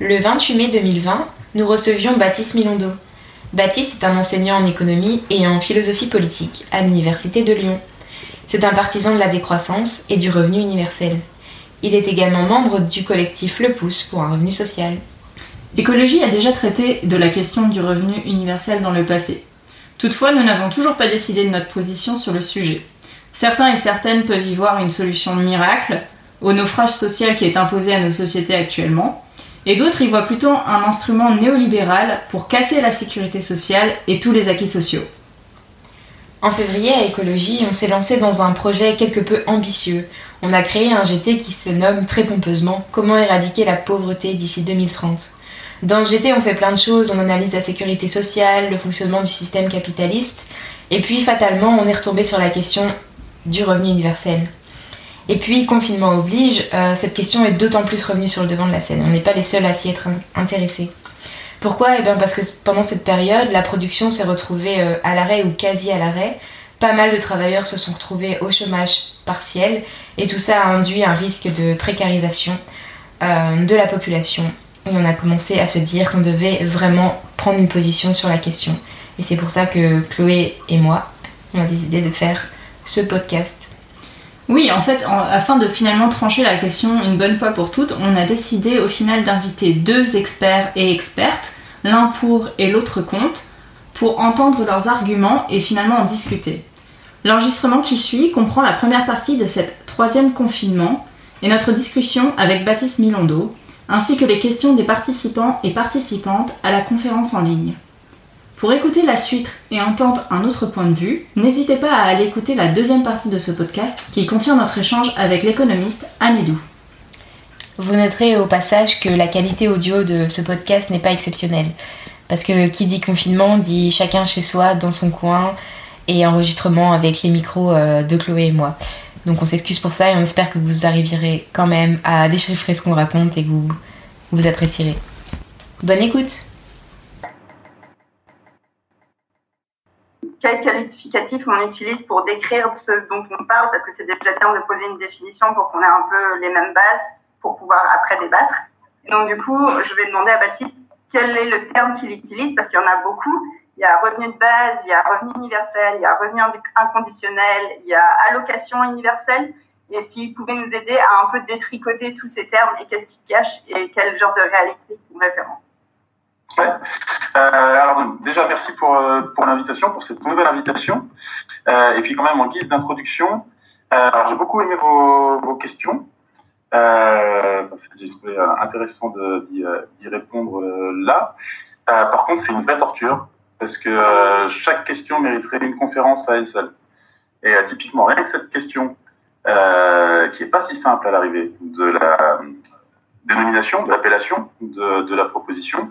Le 28 mai 2020, nous recevions Baptiste Milondo. Baptiste est un enseignant en économie et en philosophie politique à l'Université de Lyon. C'est un partisan de la décroissance et du revenu universel. Il est également membre du collectif Le Pouce pour un revenu social. Écologie a déjà traité de la question du revenu universel dans le passé. Toutefois, nous n'avons toujours pas décidé de notre position sur le sujet. Certains et certaines peuvent y voir une solution miracle au naufrage social qui est imposé à nos sociétés actuellement, et d'autres y voient plutôt un instrument néolibéral pour casser la sécurité sociale et tous les acquis sociaux. En février, à Écologie, on s'est lancé dans un projet quelque peu ambitieux. On a créé un GT qui se nomme très pompeusement Comment éradiquer la pauvreté d'ici 2030. Dans le GT, on fait plein de choses, on analyse la sécurité sociale, le fonctionnement du système capitaliste, et puis fatalement, on est retombé sur la question du revenu universel. Et puis, confinement oblige, euh, cette question est d'autant plus revenue sur le devant de la scène. On n'est pas les seuls à s'y être intéressés. Pourquoi? Eh bien parce que pendant cette période, la production s'est retrouvée euh, à l'arrêt ou quasi à l'arrêt. Pas mal de travailleurs se sont retrouvés au chômage partiel et tout ça a induit un risque de précarisation euh, de la population. Et on a commencé à se dire qu'on devait vraiment prendre une position sur la question. Et c'est pour ça que Chloé et moi, on a décidé de faire ce podcast. Oui, en fait, afin de finalement trancher la question une bonne fois pour toutes, on a décidé au final d'inviter deux experts et expertes, l'un pour et l'autre contre, pour entendre leurs arguments et finalement en discuter. L'enregistrement qui suit comprend la première partie de cette troisième confinement et notre discussion avec Baptiste Milondo, ainsi que les questions des participants et participantes à la conférence en ligne. Pour écouter la suite et entendre un autre point de vue, n'hésitez pas à aller écouter la deuxième partie de ce podcast qui contient notre échange avec l'économiste Anidou. Vous noterez au passage que la qualité audio de ce podcast n'est pas exceptionnelle. Parce que qui dit confinement dit chacun chez soi, dans son coin, et enregistrement avec les micros euh, de Chloé et moi. Donc on s'excuse pour ça et on espère que vous arriverez quand même à déchiffrer ce qu'on raconte et que vous, vous apprécierez. Bonne écoute quel qualificatif on utilise pour décrire ce dont on parle, parce que c'est déjà bien de poser une définition pour qu'on ait un peu les mêmes bases pour pouvoir après débattre. donc du coup, je vais demander à Baptiste quel est le terme qu'il utilise, parce qu'il y en a beaucoup. Il y a revenu de base, il y a revenu universel, il y a revenu inconditionnel, il y a allocation universelle. Et s'il pouvait nous aider à un peu détricoter tous ces termes et qu'est-ce qu'ils cachent et quel genre de réalité ils référence. Ouais. Euh, alors déjà merci pour, euh, pour l'invitation, pour cette nouvelle invitation. Euh, et puis quand même en guise d'introduction, j'ai beaucoup aimé vos, vos questions. J'ai trouvé intéressant d'y répondre là. par contre, c'est une vraie torture parce que chaque question mériterait une conférence à elle seule. Et typiquement, rien que cette question, qui est pas si simple à l'arrivée de la dénomination, de l'appellation de, de la proposition,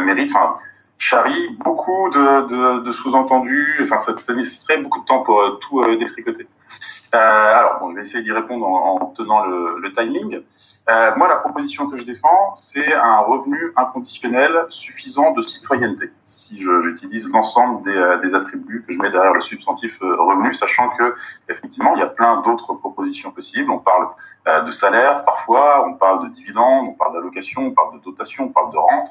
mérite, enfin, charrie beaucoup de, de, de sous-entendus. Enfin, ça, nécessiterait beaucoup de temps pour euh, tout euh, détricoter. Euh, alors, bon, je vais essayer d'y répondre en, en, tenant le, le timing. Euh, moi, la proposition que je défends, c'est un revenu inconditionnel suffisant de citoyenneté. Si j'utilise l'ensemble des, euh, des, attributs que je mets derrière le substantif revenu, sachant que effectivement, il y a plein d'autres propositions possibles. On parle euh, de salaire parfois, on parle de dividendes, on parle d'allocation, on parle de dotation, on parle de rente,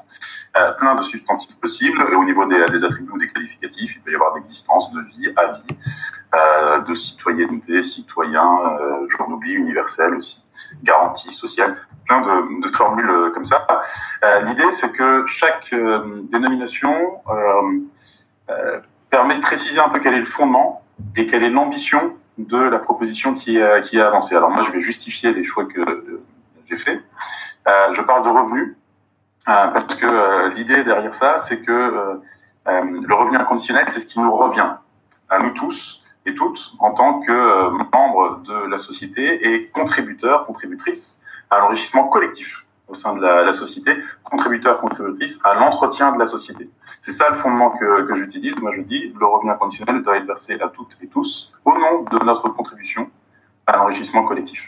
euh, plein de substantifs possibles. Et au niveau des, attributs ou des qualificatifs, il peut y avoir d'existence, de vie, avis, euh, de citoyenneté, citoyen, euh, j'en oublie, universel aussi, garantie sociale, plein de, formules euh, comme ça. Euh, l'idée, c'est que chaque dénomination permet de préciser un peu quel est le fondement et quelle est l'ambition de la proposition qui qui est avancée. Alors moi, je vais justifier les choix que euh, j'ai faits. Euh, je parle de revenus euh, parce que euh, l'idée derrière ça, c'est que euh, le revenu inconditionnel, c'est ce qui nous revient à nous tous et toutes en tant que membres de la société et contributeurs, contributrices à l'enrichissement collectif au sein de la, société, contributeurs, contributrices à l'entretien de la société. C'est ça le fondement que, j'utilise. Moi, je dis le revenu inconditionnel doit être versé à toutes et tous au nom de notre contribution à l'enrichissement collectif.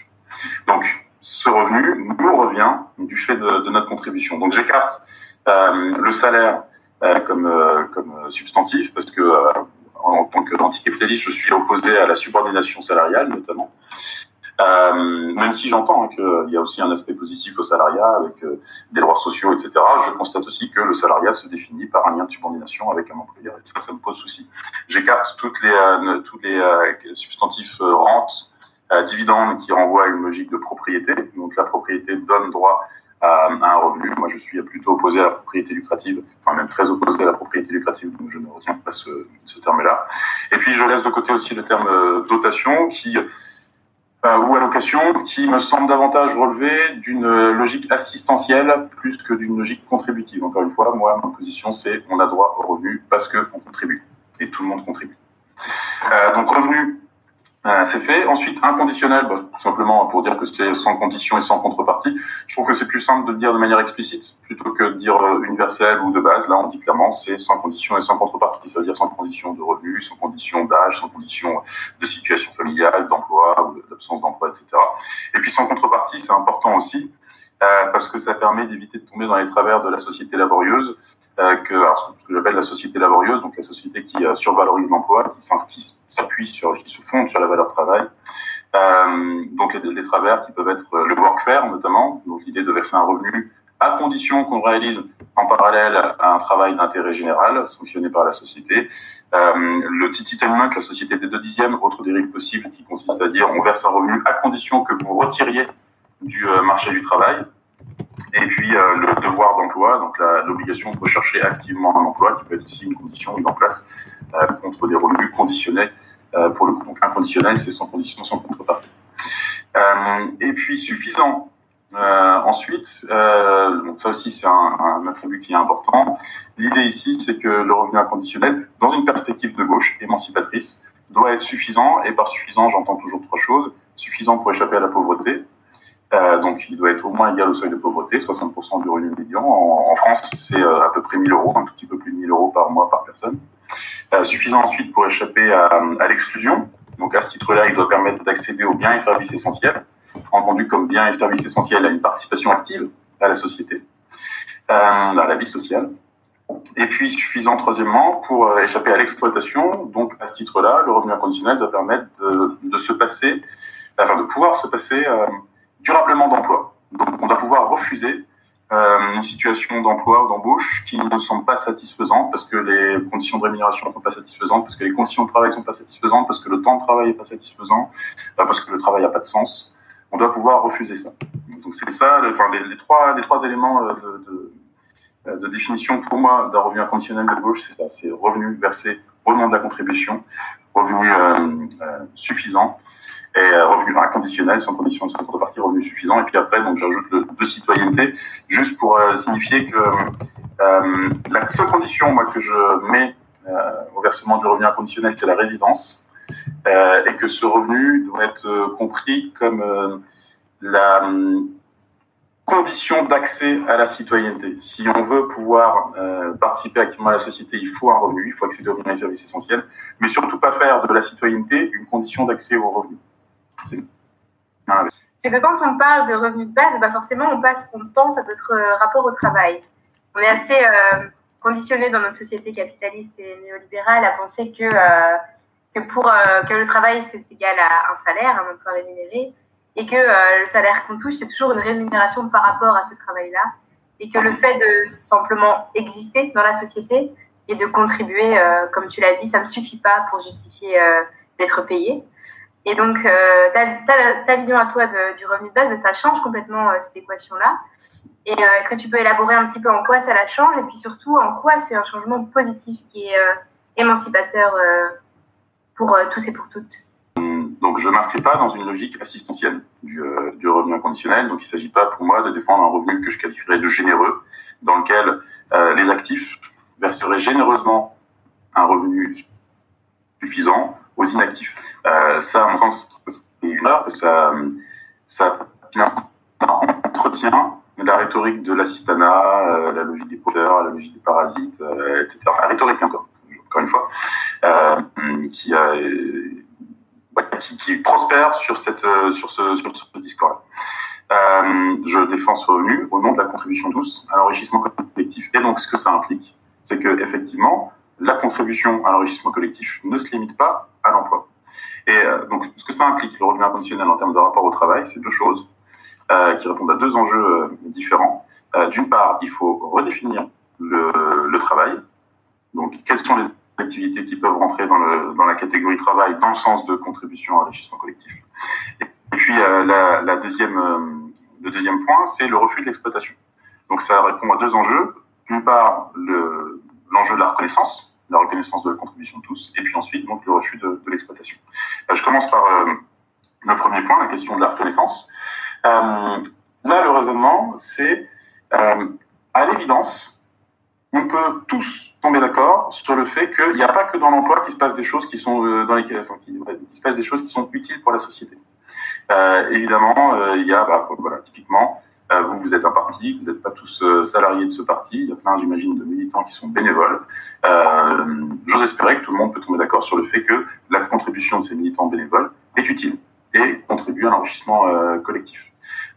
Donc, ce revenu nous revient du fait de, notre contribution. Donc, j'écarte euh, le salaire euh, comme, euh, comme substantif parce que euh, en tant qu'anticapitaliste, je suis opposé à la subordination salariale notamment. Euh, même si j'entends hein, qu'il y a aussi un aspect positif au salariat avec euh, des droits sociaux, etc., je constate aussi que le salariat se définit par un lien de subordination avec un employeur. Et ça, ça me pose souci. J'écarte euh, tous les substantifs rentes, dividendes qui renvoient à une logique de propriété. Donc la propriété donne droit à, un revenu. Moi, je suis plutôt opposé à la propriété lucrative, enfin même très opposé à la propriété lucrative, donc je ne retiens pas ce, terme-là. Et puis je laisse de côté aussi le terme dotation qui euh, ou allocation qui me semble davantage relever d'une logique assistentielle plus que d'une logique contributive. Encore une fois, moi, ma position, c'est on a droit au revenu parce qu'on contribue. Et tout le monde contribue. Euh, donc revenu euh, c'est fait. Ensuite, inconditionnel, bah, tout simplement pour dire que c'est sans condition et sans contrepartie. Je trouve que c'est plus simple de le dire de manière explicite plutôt que de dire euh, universel ou de base. Là, on dit clairement c'est sans condition et sans contrepartie. Ça veut dire sans condition de revenu, sans condition d'âge, sans condition de situation familiale, d'emploi ou d'absence d'emploi, etc. Et puis sans contrepartie, c'est important aussi euh, parce que ça permet d'éviter de tomber dans les travers de la société laborieuse que, alors, ce que j'appelle la société laborieuse, donc la société qui euh, survalorise l'emploi, qui s'appuie sur, qui se fonde sur la valeur travail. Euh, donc les, travers qui peuvent être euh, le workfare notamment, donc l'idée de verser un revenu à condition qu'on réalise en parallèle un travail d'intérêt général sanctionné par la société. Euh, le tititanement, la société des deux dixièmes, autre dérive possible qui consiste à dire on verse un revenu à condition que vous retiriez du marché du travail. Et puis euh, le devoir d'emploi, donc l'obligation de rechercher activement un emploi, qui peut être aussi une condition mise en place euh, contre des revenus conditionnés. Euh, pour le coup, donc inconditionnel, c'est sans condition, sans contrepartie. et puis suffisant. ensuite, donc ça aussi c'est un, attribut qui est important. L'idée ici, c'est que le revenu inconditionnel, dans une perspective de gauche émancipatrice, doit être suffisant. Et par suffisant, j'entends toujours trois choses suffisant pour échapper à la pauvreté, euh, donc, il doit être au moins égal au seuil de pauvreté, 60% du revenu médian. En, France, c'est euh, à peu près 1000 euros, un tout petit peu plus de 1000 euros par mois par personne. Euh, suffisant ensuite pour échapper à, l'exclusion. Donc, à ce titre-là, il doit permettre d'accéder aux biens et services essentiels, entendu comme biens et services essentiels à une participation active à la société, à la vie sociale. Et puis, suffisant, troisièmement, pour échapper à l'exploitation. Donc, à ce titre-là, le revenu inconditionnel doit permettre de, de se passer, enfin, de pouvoir se passer durablement d'emploi. Donc on doit pouvoir refuser euh, une situation d'emploi ou d'embauche qui ne semble pas satisfaisante parce que les conditions de rémunération ne sont pas satisfaisantes, parce que les conditions de travail ne sont pas satisfaisantes, parce que le temps de travail n'est pas satisfaisant, euh, parce que le travail n'a pas de sens. On doit pouvoir refuser ça. Donc c'est ça, enfin, les, trois, les trois éléments euh, de, de, euh, de définition pour moi d'un revenu inconditionnel de gauche, c'est ça, c'est revenu versé au nom de la contribution, revenu euh, euh, suffisant et euh, revenu inconditionnel, sans condition, sans contrepartie, revenu suffisant. Et puis après, donc j'ajoute le de citoyenneté, juste pour euh, signifier que euh, la seule condition moi, que je mets euh, au versement du revenu inconditionnel, c'est la résidence, euh, et que ce revenu doit être compris comme la condition d'accès à la citoyenneté. Si on veut pouvoir euh, participer activement à la société, il faut un revenu, il faut accéder aux services essentiels, mais surtout pas faire de la citoyenneté une condition d'accès aux revenus. C'est que quand on parle de revenus de base, bah forcément on, passe, on pense à notre euh, rapport au travail. On est assez euh, conditionné dans notre société capitaliste et néolibérale à penser que, euh, que, pour, que le travail c'est égal à un salaire, un emploi rémunéré, et que le salaire qu'on touche c'est toujours une rémunération par rapport à ce travail-là, et que le fait de simplement exister dans la société et de contribuer, comme tu l'as dit, ça ne suffit pas pour justifier d'être payé. Et donc, euh, ta, vision à toi du revenu de base, ça change complètement euh, cette équation-là. Et euh, est-ce que tu peux élaborer un petit peu en quoi ça la change et puis surtout en quoi c'est un changement positif qui est émancipateur pour tous et pour toutes? Donc, je ne m'inscris pas dans une logique assistentielle du, du revenu inconditionnel. Donc, il ne s'agit pas pour moi de défendre un revenu que je qualifierais de généreux, dans lequel les actifs verseraient généreusement un revenu suffisant aux inactifs. Euh, ça, en tant que c'est une erreur, que ça, entretient la rhétorique de l'assistanat, euh, la logique des pauvres, la logique des parasites, euh, etc. La rhétorique encore, encore une fois, euh, qui, prospère sur ce, discours-là. Je défends ce revenu au nom de la contribution douce à l'enrichissement collectif. Et donc, ce que ça implique, c'est que effectivement, la contribution à l'enrichissement collectif ne se limite pas à l'emploi. Et donc, ce que ça implique, le revenu inconditionnel en termes de rapport au travail, c'est deux choses qui répondent à deux enjeux différents. D'une part, il faut redéfinir le, travail. Donc, quelles sont les activités qui peuvent rentrer dans, la catégorie travail dans le sens de contribution à l'enrichissement collectif. Et puis euh, euh, le deuxième point, c'est le refus de l'exploitation. Donc ça répond à deux enjeux. D'une part, l'enjeu de la reconnaissance, la reconnaissance de la contribution de tous, et puis ensuite donc le refus de, l'exploitation. Euh, je commence par le premier point, la question de la reconnaissance. là, le raisonnement, c'est à l'évidence, on peut tous tomber d'accord sur le fait qu'il n'y a pas que dans l'emploi qu'il se passe des choses qui sont euh, dans enfin, qui, se passe des choses qui sont utiles pour la société. Euh, évidemment, euh, il y a, bah, voilà, typiquement, euh, vous, vous êtes un parti, vous n'êtes pas tous euh, salariés de ce parti. Il y a plein, j'imagine, de militants qui sont bénévoles. J'ose espérer que tout le monde peut tomber d'accord sur le fait que la contribution de ces militants bénévoles est utile et contribue à l'enrichissement collectif.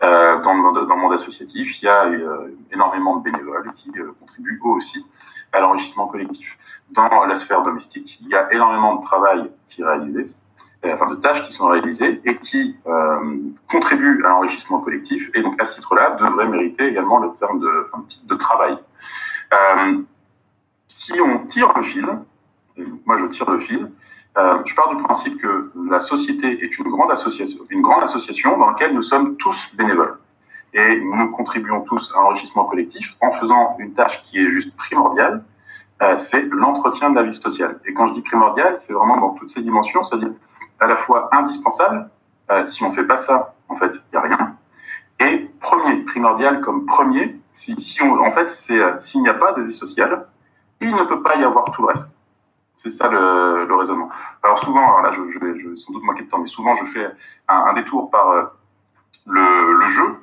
Euh, dans, le dans le monde associatif, il y a euh, énormément de bénévoles qui euh, contribuent eux aussi à l'enrichissement collectif. Dans la sphère domestique, il y a énormément de travail qui est réalisé, enfin de tâches qui sont réalisées et qui euh, contribuent à l'enrichissement collectif. Et donc à ce titre-là, devrait mériter également le terme de, travail. Euh, si on tire le fil, moi je tire le fil, euh, je pars du principe que la société est une grande association, une grande association dans laquelle nous sommes tous bénévoles. Et nous contribuons tous à l'enrichissement collectif en faisant une tâche qui est juste primordiale, euh, c'est l'entretien de la vie sociale. Et quand je dis primordial, c'est vraiment dans toutes ces dimensions, c'est-à-dire à la fois indispensable, euh, si on fait pas ça, en fait, il n'y a rien, et premier, primordial comme premier, si, on, en fait, c'est euh, s'il n'y a pas de vie sociale, il ne peut pas y avoir tout le reste. C'est ça le, raisonnement. Alors souvent, alors là, je, je, sans doute manquer de temps, mais souvent je fais un, détour par euh, le, jeu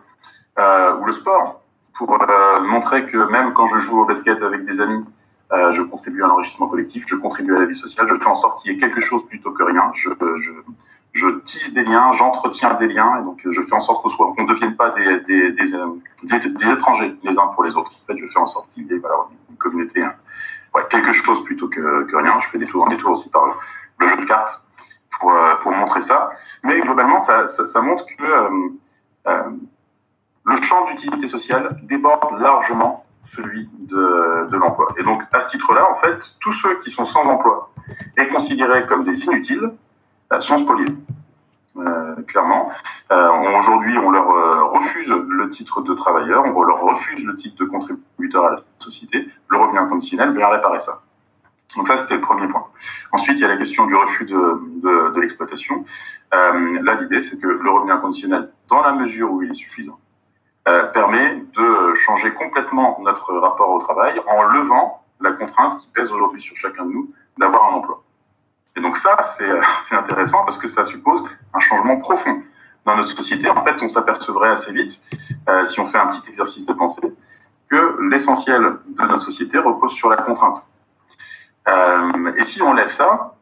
ou le sport pour montrer que même quand je joue au basket avec des amis, euh, je contribue à l'enrichissement collectif, je contribue à la vie sociale, je fais en sorte qu'il y ait quelque chose plutôt que rien. Je, je, tisse des liens, j'entretiens des liens, et donc je fais en sorte qu'on ne devienne pas des, des, étrangers les uns pour les autres. En fait, je fais en sorte qu'il y ait une communauté. Hein quelque chose plutôt que, rien. Je fais des tours, des aussi par le jeu de cartes pour, euh, montrer ça. Mais globalement, ça, montre que euh, euh, le champ d'utilité sociale déborde largement celui de, de l'emploi. Et donc, à ce titre-là, en fait, tous ceux qui sont sans emploi et considérés comme des inutiles euh, sont spoliés. Euh, clairement. Euh, Aujourd'hui, on leur refuse le titre de travailleur, on leur refuse le titre de contributeur à la société. Le revenu inconditionnel vient réparer ça. Donc ça, c'était le premier point. Ensuite, il y a la question du refus de, de, l'exploitation. Là, l'idée, c'est que le revenu inconditionnel, dans la mesure où il est suffisant, euh, permet de changer complètement notre rapport au travail en levant la contrainte qui pèse aujourd'hui sur chacun de nous d'avoir un emploi. Et donc ça, c'est intéressant parce que ça suppose un changement profond dans notre société. En fait, on s'apercevrait assez vite, euh, si on fait un petit exercice de pensée, que l'essentiel de notre société repose sur la contrainte. Euh, et si on lève ça,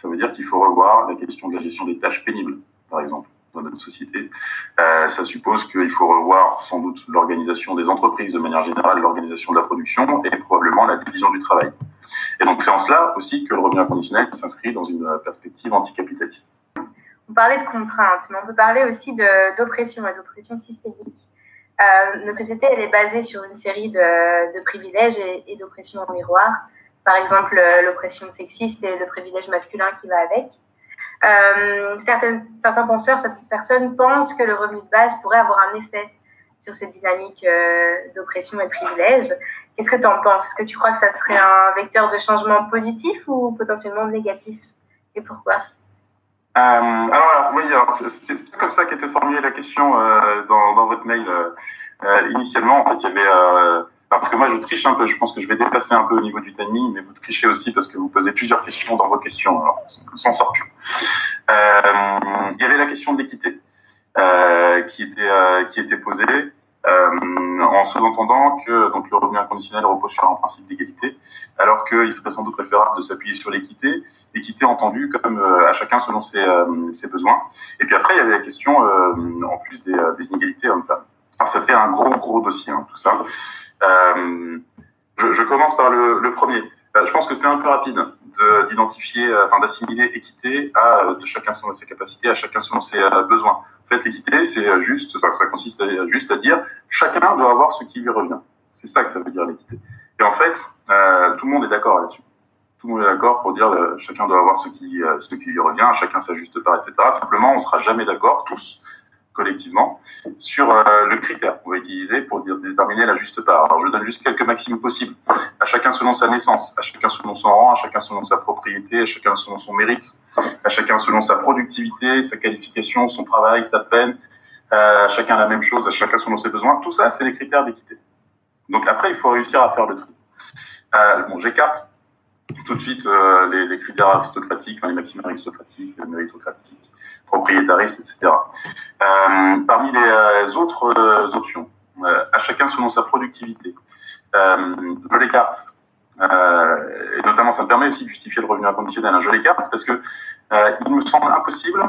ça veut dire qu'il faut revoir la question de la gestion des tâches pénibles, par exemple, dans notre société. Euh, ça suppose qu'il faut revoir sans doute l'organisation des entreprises de manière générale, l'organisation de la production et probablement la division du travail. Et donc c'est en cela aussi que le revenu inconditionnel s'inscrit dans une perspective anticapitaliste. On parlait de contraintes, mais on peut parler aussi d'oppression et d'oppression systémique. Euh, notre société, elle est basée sur une série de, privilèges et, et d'oppressions en miroir. Par exemple, l'oppression sexiste et le privilège masculin qui va avec. Euh, certains penseurs, certaines personnes pensent que le revenu de base pourrait avoir un effet sur cette dynamique euh, d'oppression et privilège. Qu'est-ce que tu en penses? Est-ce que tu crois que ça serait un vecteur de changement positif ou potentiellement négatif? Et pourquoi? Euh, alors, oui, c'est comme ça qu'était formulée la question euh, dans, dans, votre mail. Initialement, en fait, il y avait... Euh, parce que moi, je triche un peu. Je pense que je vais dépasser un peu au niveau du timing, mais vous trichez aussi parce que vous posez plusieurs questions dans vos questions. Alors, on s'en sort plus. il y avait la question de l'équité qui, était, qui était posée. Euh, en sous-entendant que donc le revenu inconditionnel repose sur un principe d'égalité, alors qu'il serait sans doute préférable de s'appuyer sur l'équité, équité entendue comme euh, à chacun selon ses, euh, ses, besoins. Et puis après, il y avait la question, en plus des, des inégalités hommes-femmes. Alors, ça fait un gros, gros dossier, hein, tout ça. Je, je, commence par le, premier. je pense que c'est un peu rapide d'identifier, enfin d'assimiler équité à de chacun selon ses capacités, à chacun selon ses besoins. En fait, l'équité, c'est juste, ça consiste juste à dire chacun doit avoir ce qui lui revient. C'est ça que ça veut dire l'équité. Et en fait, tout le monde est d'accord là-dessus tout le monde est d'accord pour dire euh, chacun doit avoir ce qui, euh, ce qui lui revient, chacun sa juste part, etc. Simplement, on sera jamais d'accord, tous, collectivement, sur euh, le critère qu'on va utiliser pour dire, déterminer la juste part. Alors, je donne juste quelques maximes possibles. À chacun selon sa naissance, à chacun selon son rang, à chacun selon sa propriété, à chacun selon son mérite, à chacun selon sa productivité, sa qualification, son travail, sa peine, à chacun la même chose, à chacun selon ses besoins. Tout ça, c'est les critères d'équité. Donc après, il faut réussir à faire le tri. Euh, bon, j'écarte tout de suite euh, les, critères aristocratiques, les maximes aristocratiques, méritocratiques, propriétaristes, etc. Euh, parmi les euh, autres euh, options, à chacun selon sa productivité, je l'écarte. et notamment, ça me permet aussi de justifier le revenu inconditionnel. Je l'écarte parce que il me semble impossible,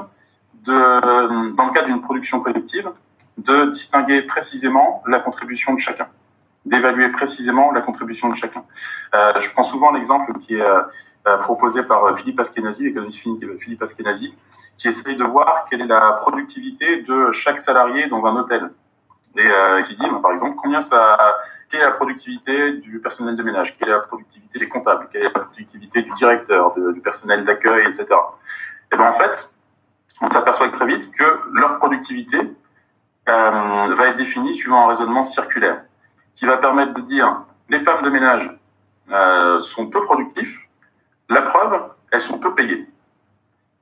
de, dans le cadre d'une production collective, de distinguer précisément la contribution de chacun d'évaluer précisément la contribution de chacun. Euh, je prends souvent l'exemple qui est euh, proposé par Philippe Askenazi, l'économiste Philippe Askenazi, qui essaye de voir quelle est la productivité de chaque salarié dans un hôtel. Et euh, qui dit, par exemple, combien ça, quelle est la productivité du personnel de ménage, quelle est la productivité des comptables, quelle est la productivité du directeur, du personnel d'accueil, etc. Et bien en fait, on s'aperçoit très vite que leur productivité euh, va être définie suivant un raisonnement circulaire qui va permettre de dire les femmes de ménage euh, sont peu productives. La preuve, elles sont peu payées.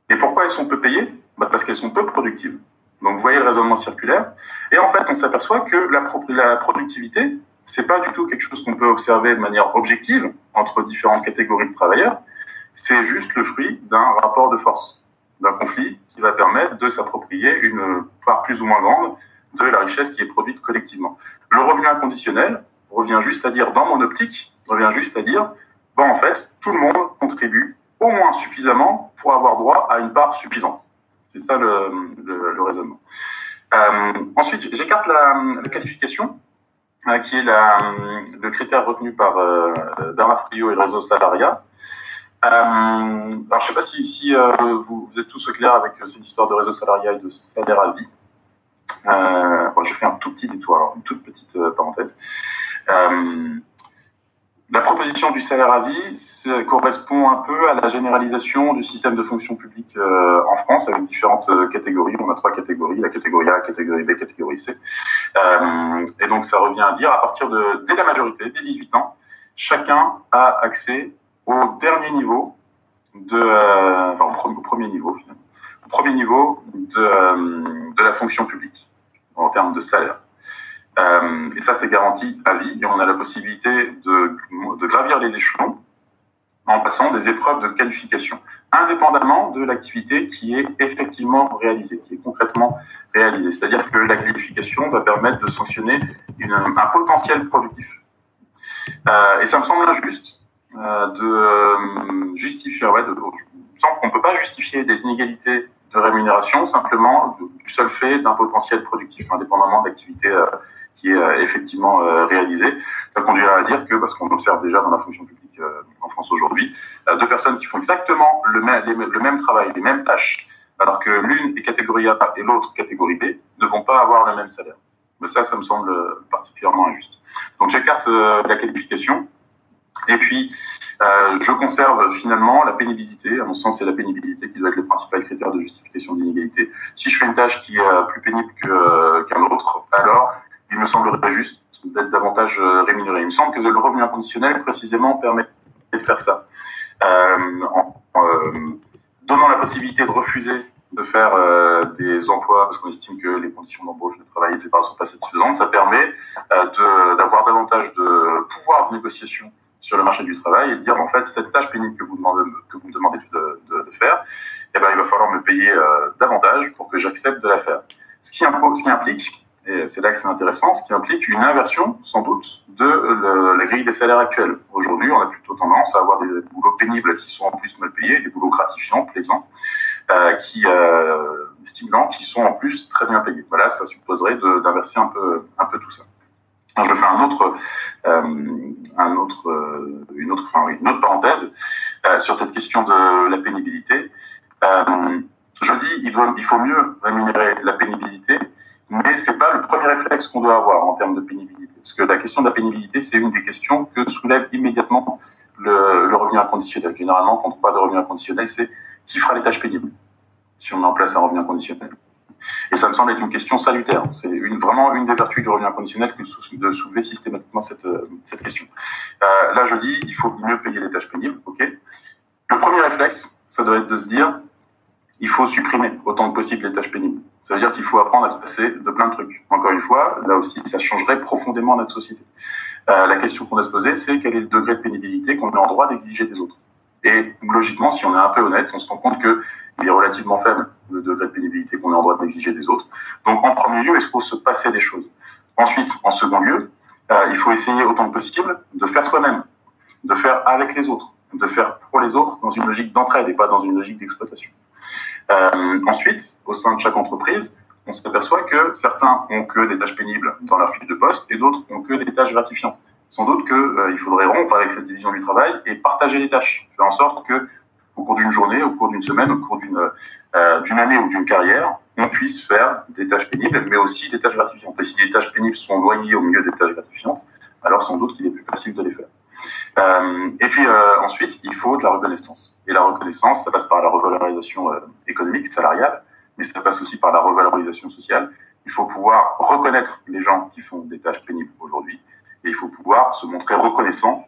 Et pourquoi elles sont peu payées bah Parce qu'elles sont peu productives. Donc vous voyez le raisonnement circulaire. Et en fait, on s'aperçoit que la, productivité, c'est pas du tout quelque chose qu'on peut observer de manière objective entre différentes catégories de travailleurs. C'est juste le fruit d'un rapport de force, d'un conflit qui va permettre de s'approprier une part plus ou moins grande de la richesse qui est produite collectivement. Le revenu inconditionnel revient juste à dire, dans mon optique, revient juste à dire, bon, en fait, tout le monde contribue au moins suffisamment pour avoir droit à une part suffisante. C'est ça le, raisonnement. Euh, ensuite, j'écarte la, qualification, euh, qui est le critère retenu par euh, Friot et le réseau Salaria. Euh, alors, je ne sais pas si, si vous, êtes tous au clair avec cette histoire de réseau salarial et de salaire vie. Euh, bon, je fais un tout petit détour, une toute petite parenthèse. La proposition du salaire à vie correspond un peu à la généralisation du système de fonction publique euh, en France avec différentes euh, catégories. On a trois catégories, la catégorie A, la catégorie B, la catégorie C. Euh, et donc ça revient à dire, à partir de dès la majorité, dès 18 ans, chacun a accès au dernier niveau de, enfin au premier niveau au premier niveau de, de la fonction publique en termes de salaire. Et ça, c'est garanti à vie. On a la possibilité de, de gravir les échelons en passant des épreuves de qualification, indépendamment de l'activité qui est effectivement réalisée, qui est concrètement réalisée. C'est-à-dire que la qualification va permettre de sanctionner un potentiel productif. Euh, et ça me semble injuste euh, de euh, justifier, il me semble qu'on ne peut pas justifier des inégalités de rémunération simplement seul fait d'un potentiel productif, indépendamment de l'activité euh, qui est euh, effectivement euh, réalisée. Ça conduirait à dire que, parce qu'on observe déjà dans la fonction publique en France aujourd'hui, deux personnes qui font exactement le même, le même travail, les mêmes tâches, alors que l'une est catégorie A et l'autre catégorie B, ne vont pas avoir le même salaire. Mais ça, ça me semble particulièrement injuste. Donc j'écarte la qualification. Et puis, euh, je conserve finalement la pénibilité. À mon sens, c'est la pénibilité qui doit être le principal critère de justification d'inégalité. Si je fais une tâche qui est euh, plus pénible euh, qu'un autre, alors il me semblerait juste d'être davantage euh, rémunéré. Il me semble que le revenu inconditionnel, précisément, permet de faire ça. en donnant la possibilité de refuser de faire euh, des emplois parce qu'on estime que les conditions d'embauche, de travail, etc. sont pas satisfaisantes, ça permet euh, d'avoir davantage de pouvoir de négociation sur le marché du travail et dire en fait cette tâche pénible que vous demandez, que vous me demandez de, de, de faire, eh ben, il va falloir me payer euh, davantage pour que j'accepte de la faire. Ce qui, implique, et c'est là que c'est intéressant, ce qui implique une inversion sans doute de la grille des salaires actuels. Aujourd'hui, on a plutôt tendance à avoir des boulots pénibles qui sont en plus mal payés, des boulots gratifiants, plaisants, euh, qui euh, stimulants, qui sont en plus très bien payés. Voilà, ça supposerait d'inverser un peu, un peu tout ça. Je autre, euh, euh, une autre, enfin, parenthèse. sur cette question de la pénibilité. je dis, il, faut mieux rémunérer la pénibilité, mais c'est pas le premier réflexe qu'on doit avoir en termes de pénibilité. Parce que la question de la pénibilité, c'est une des questions que soulève immédiatement le, le, revenu inconditionnel. Généralement, quand on parle de revenu inconditionnel, c'est qui fera les tâches pénibles si on met en place un revenu inconditionnel. Et ça me semble être une question salutaire. C'est vraiment une des vertus du revenu inconditionnel que de soulever systématiquement cette, cette question. Euh, là, je dis, il faut mieux payer les tâches pénibles. Ok. Le premier réflexe, ça doit être de se dire, il faut supprimer autant que possible les tâches pénibles. Ça veut dire qu'il faut apprendre à se passer de plein de trucs. Encore une fois, là aussi, ça changerait profondément notre société. Euh, la question qu'on a se poser, c'est quel est le degré de pénibilité qu'on est en droit d'exiger des autres. Et logiquement, si on est un peu honnête, on se rend compte qu'il est relativement faible le degré de pénibilité qu'on est en droit d'exiger des autres. Donc, en premier lieu, il faut se passer des choses. Ensuite, en second lieu, euh, il faut essayer autant que possible de faire soi-même, de faire avec les autres, de faire pour les autres dans une logique d'entraide et pas dans une logique d'exploitation. Euh, ensuite, au sein de chaque entreprise, on s'aperçoit que certains ont que des tâches pénibles dans leur fiche de poste et d'autres ont que des tâches gratifiantes. Sans doute qu'il euh, faudrait rompre avec cette division du travail et partager les tâches, faire en sorte que au cours d'une journée, au cours d'une semaine, au cours d'une euh, d'une année ou d'une carrière, on puisse faire des tâches pénibles, mais aussi des tâches gratifiantes. Et si les tâches pénibles sont noyées au milieu des tâches gratifiantes, alors sans doute qu'il est plus facile de les faire. Euh, et puis euh, ensuite, il faut de la reconnaissance. Et la reconnaissance, ça passe par la revalorisation économique, salariale, mais ça passe aussi par la revalorisation sociale. Il faut pouvoir reconnaître les gens qui font des tâches pénibles aujourd'hui, et il faut pouvoir se montrer reconnaissant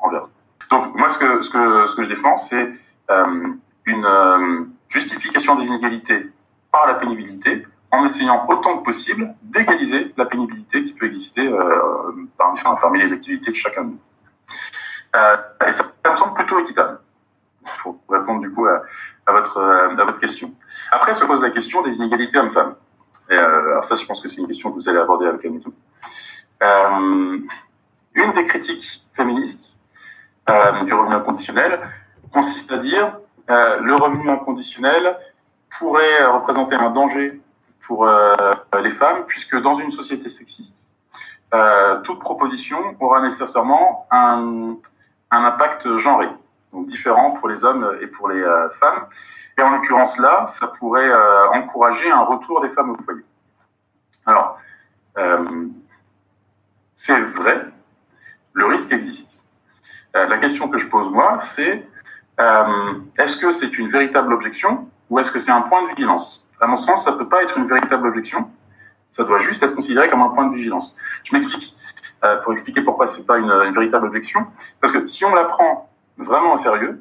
envers eux. Donc moi, ce que, ce que, ce que je défends, c'est une justification des inégalités par la pénibilité, en essayant autant que possible d'égaliser la pénibilité qui peut exister euh, parmi, parmi, les activités de chacun de nous. Euh, ça, me semble plutôt équitable, pour répondre du coup à, votre, à votre question. Après se pose la question des inégalités hommes-femmes. Euh, alors ça, je pense que c'est une question que vous allez aborder avec Amitou. Euh, une des critiques féministes euh, du revenu inconditionnel consiste à dire euh, le revenu inconditionnel pourrait représenter un danger pour euh, les femmes, puisque dans une société sexiste, euh, toute proposition aura nécessairement un, impact genré, donc différent pour les hommes et pour les euh, femmes. Et en l'occurrence là, ça pourrait euh, encourager un retour des femmes au foyer. Alors, euh, c'est vrai, le risque existe. La question que je pose moi, c'est est-ce que c'est une véritable objection ou est-ce que c'est un point de vigilance? À mon sens, ça ne peut pas être une véritable objection. Ça doit juste être considéré comme un point de vigilance. Je m'explique. Euh, pour expliquer pourquoi c'est pas une, véritable objection. Parce que si on la prend vraiment au sérieux,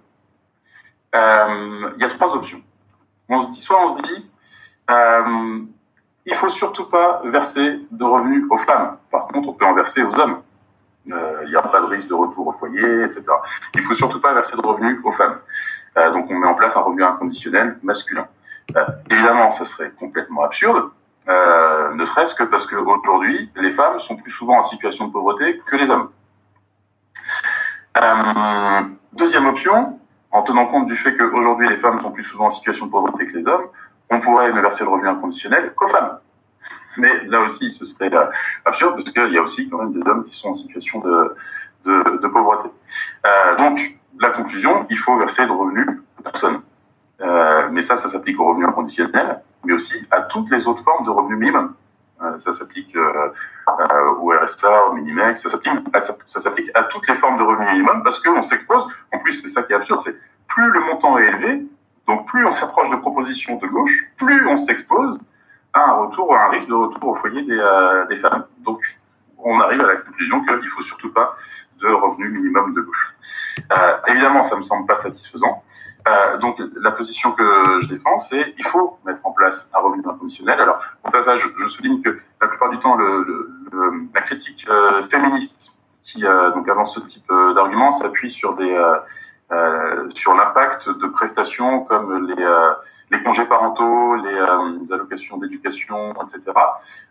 euh, il y a trois options. On se dit, soit on se dit, euh, il faut surtout pas verser de revenus aux femmes. Par contre, on peut en verser aux hommes. Euh, il n'y a pas de risque de retour au foyer, etc. Il faut surtout pas verser de revenus aux femmes. Euh, donc on met en place un revenu inconditionnel masculin. Euh, évidemment, ça serait complètement absurde, ne serait-ce que parce qu'aujourd'hui, les femmes sont plus souvent en situation de pauvreté que les hommes. Deuxième option, en tenant compte du fait qu'aujourd'hui les femmes sont plus souvent en situation de pauvreté que les hommes, on pourrait ne verser le revenu inconditionnel qu'aux femmes. Mais là aussi, ce serait euh, absurde parce qu'il y a aussi quand même des hommes qui sont en situation de, pauvreté. Euh, donc, la conclusion, il faut verser le revenu aux personnes. Euh, mais ça, ça s'applique au revenu inconditionnel, mais aussi à toutes les autres formes de revenus minimum. Ça s'applique au RSA, au Minimex, ça s'applique à, ça s'applique à toutes les formes de revenus minimum parce qu'on s'expose. En plus, c'est ça qui est absurde, c'est plus le montant est élevé, donc plus on s'approche de propositions de gauche, plus on s'expose un retour, un risque de retour au foyer des, euh, femmes. Donc, on arrive à la conclusion qu'il faut surtout pas de revenus minimum de gauche. Euh, évidemment, ça me semble pas satisfaisant. Euh, donc la position que je défends, c'est il faut mettre en place un revenu inconditionnel. Alors au passage, je, souligne que la plupart du temps, la critique féministe qui donc avance ce type d'argument s'appuie sur des euh, sur l'impact de prestations comme les les congés parentaux, les, les allocations d'éducation, etc.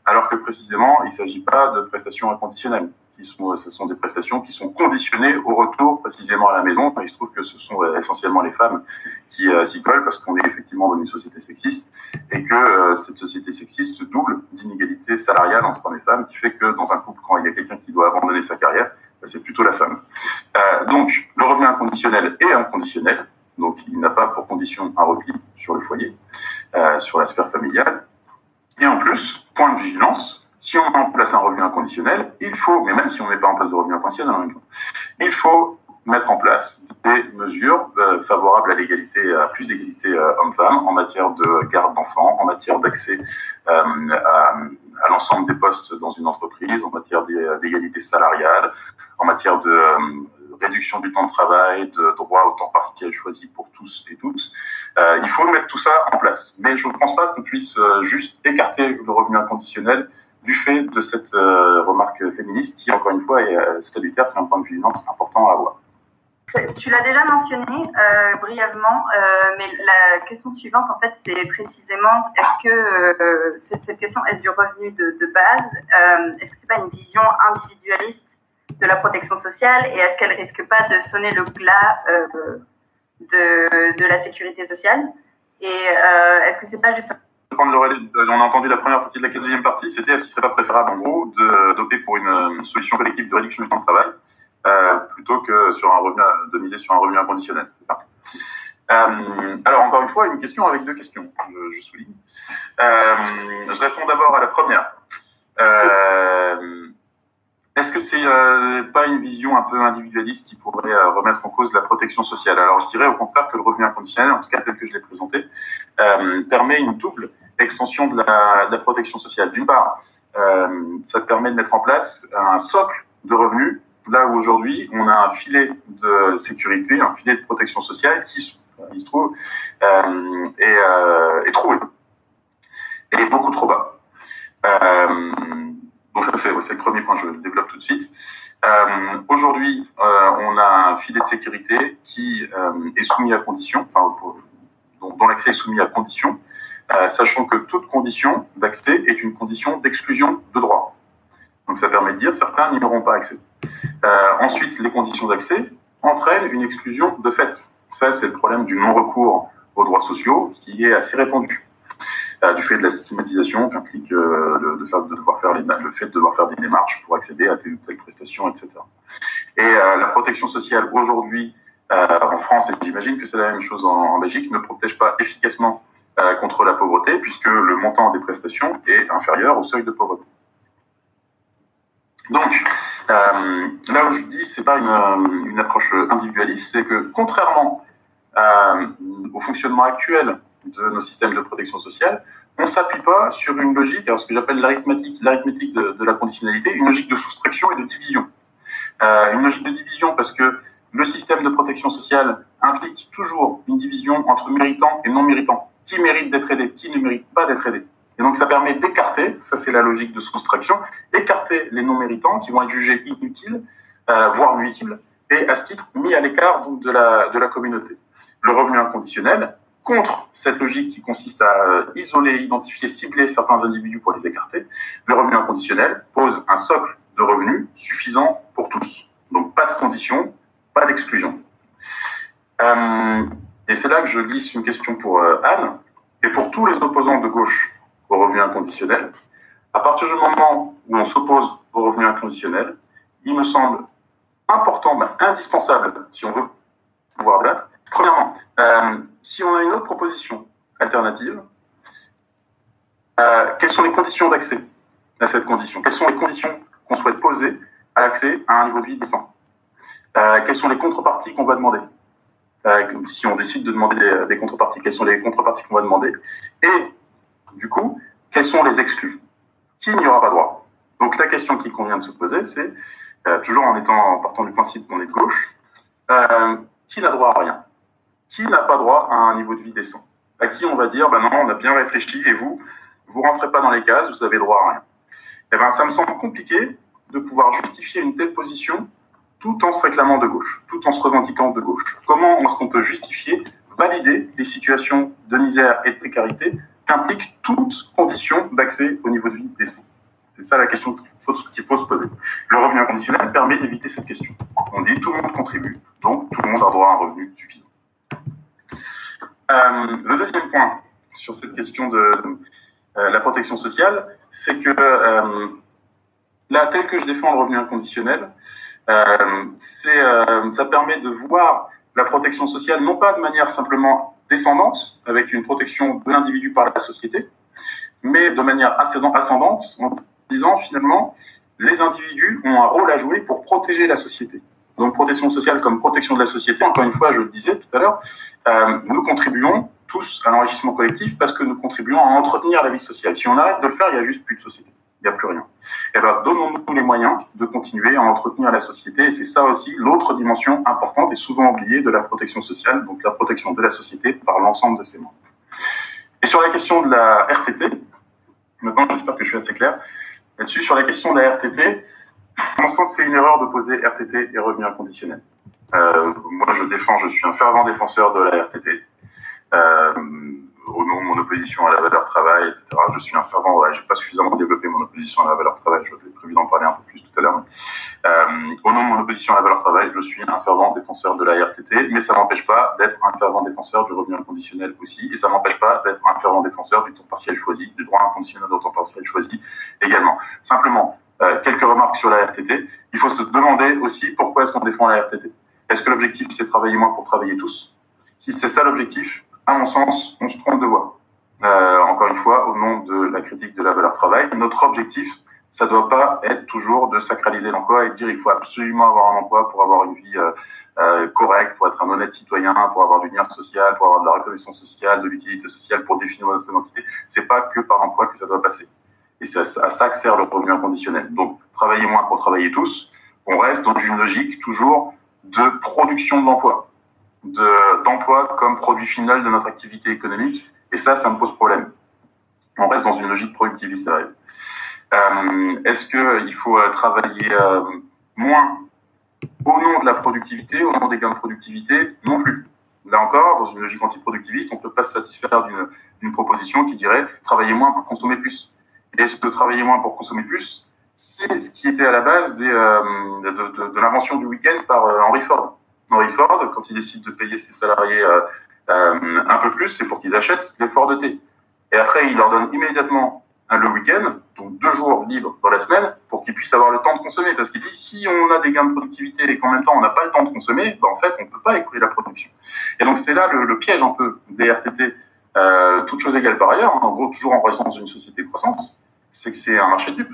Alors que précisément, il ne s'agit pas de prestations inconditionnelles qui sont, ce sont des prestations qui sont conditionnées au retour précisément à la maison. il se trouve que ce sont euh, essentiellement les femmes qui euh, s'y collent parce qu'on est effectivement dans une société sexiste et que euh, cette société sexiste se double d'inégalités salariales entre hommes et femmes qui fait que dans un couple, quand il y a quelqu'un qui doit abandonner sa carrière, c'est plutôt la femme. Euh, donc, le revenu inconditionnel est inconditionnel, donc il n'a pas pour condition un repli sur le foyer, euh, sur la sphère familiale. Et en plus, point de vigilance, si on met en place un revenu inconditionnel, il faut, mais même si on ne met pas en place de revenu inconditionnel, il faut mettre en place des mesures euh, favorables à l'égalité, à plus d'égalité euh, homme-femme en matière de garde d'enfants, en matière d'accès euh, à, à l'ensemble des postes dans une entreprise, en matière d'égalité salariale, en matière de réduction du temps de travail, de droit au temps partiel choisi pour tous et toutes. Euh, il faut mettre tout ça en place. Mais je ne pense pas qu'on puisse juste écarter le revenu inconditionnel du fait de cette remarque féministe qui, encore une fois, est salutaire, c'est un point de vigilance important à avoir. Tu l'as déjà mentionné euh, brièvement, euh, mais la question suivante, en fait, c'est précisément est-ce que euh, cette, question est du revenu de, base Est-ce que c'est pas une vision individualiste de la protection sociale et est-ce qu'elle risque pas de sonner le glas de, de, la sécurité sociale? Et est-ce que c'est pas juste on a entendu la première partie de la deuxième partie, c'était est-ce qu'il serait pas préférable en gros d'opter pour une solution collective de réduction du temps de travail? Euh, plutôt que sur un revenu, de miser sur un revenu inconditionnel. Euh, alors encore une fois, une question avec deux questions, je, souligne. Euh, je réponds d'abord à la première. Est-ce que c'est pas une vision un peu individualiste qui pourrait remettre en cause la protection sociale? Alors je dirais au contraire que le revenu inconditionnel, en tout cas tel que je l'ai présenté, permet une double extension de la, de la protection sociale. D'une part, ça permet de mettre en place un socle de revenus là où aujourd'hui on a un filet de sécurité, un filet de protection sociale qui, se trouve, euh, est, euh, est trop et beaucoup trop bas. Euh, donc ça c'est le premier point, je le développe tout de suite. Euh, aujourd'hui, euh, on a un filet de sécurité qui euh, est soumis à condition, dont l'accès est soumis à condition, sachant que toute condition d'accès est une condition d'exclusion de droit. Donc ça permet de dire certains n'y auront pas accès. Euh, ensuite, les conditions d'accès entraînent une exclusion de fait. Ça, c'est le problème du non-recours aux droits sociaux qui est assez répandu. Euh, du fait de la stigmatisation qu'implique euh, le, de, faire, de devoir faire les, le fait de devoir faire des démarches pour accéder à telle ou telle prestation, etc. Et euh, la protection sociale aujourd'hui euh, en France, et j'imagine que c'est la même chose en, en, Belgique, ne protège pas efficacement contre la pauvreté puisque le montant des prestations est inférieur au seuil de pauvreté. Donc, euh, là où je dis c'est pas une, euh, une, approche individualiste, c'est que contrairement euh, au fonctionnement actuel de nos systèmes de protection sociale, on s'appuie pas sur une logique, alors ce que j'appelle l'arithmétique, l'arithmétique de, la conditionnalité, une logique de soustraction et de division. Une logique de division parce que le système de protection sociale implique toujours une division entre méritants et non méritants. Qui mérite d'être aidé, qui ne mérite pas d'être aidé. Et donc ça permet d'écarter, ça c'est la logique de soustraction, écarter les non méritants qui vont être jugés inutiles, euh, voire nuisibles, et à ce titre mis à l'écart de la communauté. Le revenu inconditionnel contre cette logique qui consiste à euh, isoler, identifier, cibler certains individus pour les écarter, le revenu inconditionnel pose un socle de revenus suffisant pour tous. Donc pas de conditions, pas d'exclusion. Euh, et c'est là que je glisse une question pour Anne et pour tous les opposants de gauche au revenu inconditionnel. À partir du moment où on s'oppose au revenu inconditionnel, il me semble important, ben, indispensable, si on veut pouvoir battre. Premièrement, euh, si on a une autre proposition alternative, euh, quelles sont les conditions d'accès à cette condition? Quelles sont les conditions qu'on souhaite poser à l'accès à un niveau de vie décent? Euh, Quelles sont les contreparties qu'on va demander? Si on décide de demander des, des contreparties, quelles sont les contreparties qu'on va demander? Et du coup, quels sont les exclus? Qui n'y aura pas droit? Donc la question qui convient de se poser, c'est, euh, toujours en étant partant du principe qu'on est de gauche, euh, qui n'a droit à rien? Qui n'a pas droit à un niveau de vie décent? À qui on va dire, ben non, on a bien réfléchi et vous, vous rentrez pas dans les cases, vous avez droit à rien? Eh ben, ça me semble compliqué de pouvoir justifier une telle position tout en se réclamant de gauche, tout en se revendiquant de gauche. Comment est-ce qu'on peut justifier, valider les situations de misère et de précarité qu'implique toute condition d'accès au niveau de vie décent C'est ça la question qu'il faut, se poser. Le revenu inconditionnel permet d'éviter cette question. On dit tout le monde contribue, donc tout le monde a droit à un revenu suffisant. Euh, le deuxième point sur cette question de euh, la protection sociale, c'est que euh, là, tel que je défends le revenu inconditionnel, ça permet de voir la protection sociale non pas de manière simplement descendante, avec une protection de l'individu par la société, mais de manière ascendante, en disant finalement, les individus ont un rôle à jouer pour protéger la société. Donc protection sociale comme protection de la société, encore une fois, je le disais tout à l'heure, euh, nous contribuons tous à l'enrichissement collectif parce que nous contribuons à entretenir la vie sociale. Si on arrête de le faire, il n'y a juste plus de société. N'y a plus rien. Eh ben, donnons-nous les moyens de continuer à entretenir la société. Et c'est ça aussi l'autre dimension importante et souvent oubliée de la protection sociale, donc la protection de la société par l'ensemble de ses membres. Et sur la question de la RTT, maintenant j'espère que je suis assez clair, là-dessus, sur la question de la RTT, à mon sens, c'est une erreur de poser RTT et revenu inconditionnel. Euh, moi, je défends, je suis un fervent défenseur de la RTT. Au nom de mon opposition à la valeur travail, etc. Je suis un fervent, j'ai pas suffisamment développé mon opposition à la valeur travail, je prévu d'en parler un peu plus tout à l'heure. Euh, au nom de mon opposition à la valeur travail, je suis un fervent défenseur de la RTT, mais ça n'empêche pas d'être un fervent défenseur du revenu inconditionnel aussi, et ça n'empêche pas d'être un fervent défenseur du temps partiel choisi, du droit inconditionnel au temps partiel choisi également. Simplement, euh, quelques remarques sur la RTT. Il faut se demander aussi pourquoi est-ce qu'on défend la RTT. Est-ce que l'objectif c'est travailler moins pour travailler tous? Si c'est ça l'objectif, à mon sens, on se trompe de voie. Euh, encore une fois, au nom de la critique de la valeur travail, notre objectif, ça doit pas être toujours de sacraliser l'emploi et de dire il faut absolument avoir un emploi pour avoir une vie euh, euh, correcte, pour être un honnête citoyen, pour avoir du lien social, pour avoir de la reconnaissance sociale, de l'utilité sociale, pour définir notre identité. C'est pas que par l'emploi que ça doit passer. Et c'est à ça que sert le revenu inconditionnel. Donc, travailler moins pour travailler tous. On reste dans une logique toujours de production de l'emploi d'emploi comme produit final de notre activité économique. Et ça, ça me pose problème. On reste dans une logique productiviste Euh, Est-ce qu'il faut euh, travailler euh, moins au nom de la productivité, au nom des gains de productivité? Non plus. Là encore, dans une logique antiproductiviste, on ne peut pas se satisfaire d'une proposition qui dirait travailler moins pour consommer plus. Et est-ce que travailler moins pour consommer plus, c'est ce qui était à la base euh, de l'invention du week-end par Henry Ford? Henry Ford, quand il décide de payer ses salariés euh, euh, un peu plus, c'est pour qu'ils achètent des Ford T. Et après, il leur donne immédiatement le week-end, donc deux jours libres dans la semaine, pour qu'ils puissent avoir le temps de consommer. Parce qu'il dit, si on a des gains de productivité et qu'en même temps on n'a pas le temps de consommer, ben en fait, on ne peut pas écouler la production. Et donc c'est là le, piège un peu des RTT, euh, toutes choses égales par ailleurs, en gros, toujours en restant dans une société de croissance, c'est que c'est un marché de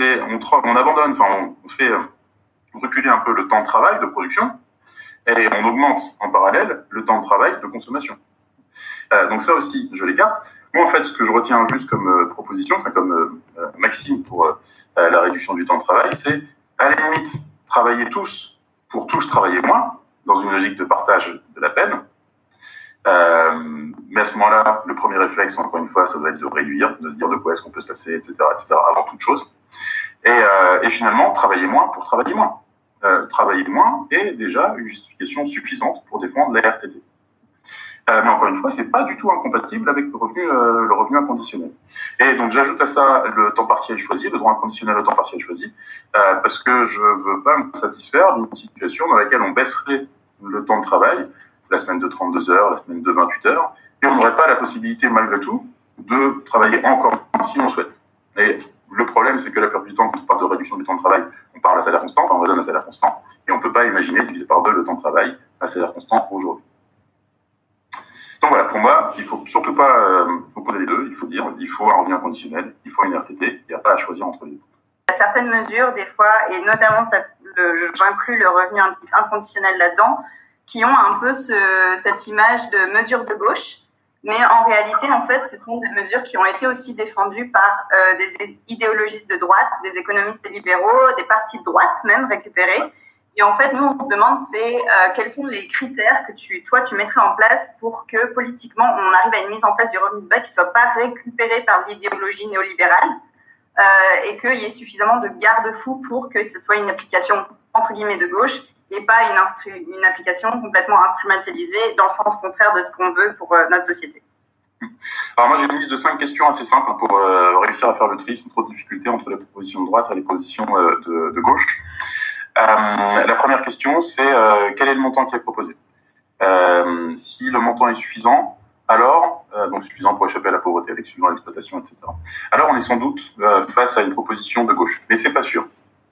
on, on abandonne, enfin, on fait reculer un peu le temps de travail, de production, et on augmente en parallèle le temps de travail de consommation. Euh, donc ça aussi, je l'écarte. Moi, en fait, ce que je retiens juste comme euh, proposition, enfin comme euh, maxime pour la réduction du temps de travail, c'est à la limite travailler tous pour tous travailler moins, dans une logique de partage de la peine. mais à ce moment-là, le premier réflexe, encore une fois, ça doit être de réduire, de se dire de quoi est-ce qu'on peut se passer, etc., etc., avant toute chose. Et, et finalement, travailler moins pour travailler moins. Euh, travailler moins est déjà une justification suffisante pour défendre la RTT. Euh, mais encore une fois, c'est pas du tout incompatible avec le revenu, euh, le revenu inconditionnel. Et donc j'ajoute à ça le temps partiel choisi, le droit inconditionnel au temps partiel choisi, euh, parce que je veux pas me satisfaire d'une situation dans laquelle on baisserait le temps de travail, la semaine de 32 heures, la semaine de 28 heures, et on n'aurait pas la possibilité malgré tout de travailler encore si on souhaite. Le problème, c'est que la plupart du temps, quand on parle de réduction du temps de travail, on parle à salaire constant, on raisonne à salaire constant, et on ne peut pas imaginer diviser par deux le temps de travail à salaire constant aujourd'hui. Donc voilà, pour moi, il faut surtout pas euh, opposer les deux, il faut dire il faut un revenu inconditionnel, il faut une RTT, il n'y a pas à choisir entre les deux. Il y a certaines mesures, des fois, et notamment j'inclus le revenu inconditionnel là-dedans, qui ont un peu ce, cette image de mesure de gauche, mais en réalité, en fait, ce sont des mesures qui ont été aussi défendues par euh, des idéologistes de droite, des économistes libéraux, des partis de droite même récupérés. Et en fait, nous, on se demande, c'est euh, quels sont les critères que tu, toi, tu mettrais en place pour que politiquement, on arrive à une mise en place du revenu de base qui soit pas récupéré par l'idéologie néolibérale euh, et qu'il y ait suffisamment de garde-fous pour que ce soit une application entre guillemets de gauche et pas une, application complètement instrumentalisée dans le sens contraire de ce qu'on veut pour euh, notre société. Alors moi j'ai une liste de cinq questions assez simples pour euh, réussir à faire le tri sans trop de difficultés entre les propositions de droite et les positions euh, de, gauche. la première question c'est quel est le montant qui est proposé? Si le montant est suffisant, alors, donc suffisant pour échapper à la pauvreté, l'exclusion à l'exploitation, etc. Alors on est sans doute face à une proposition de gauche, mais c'est pas sûr.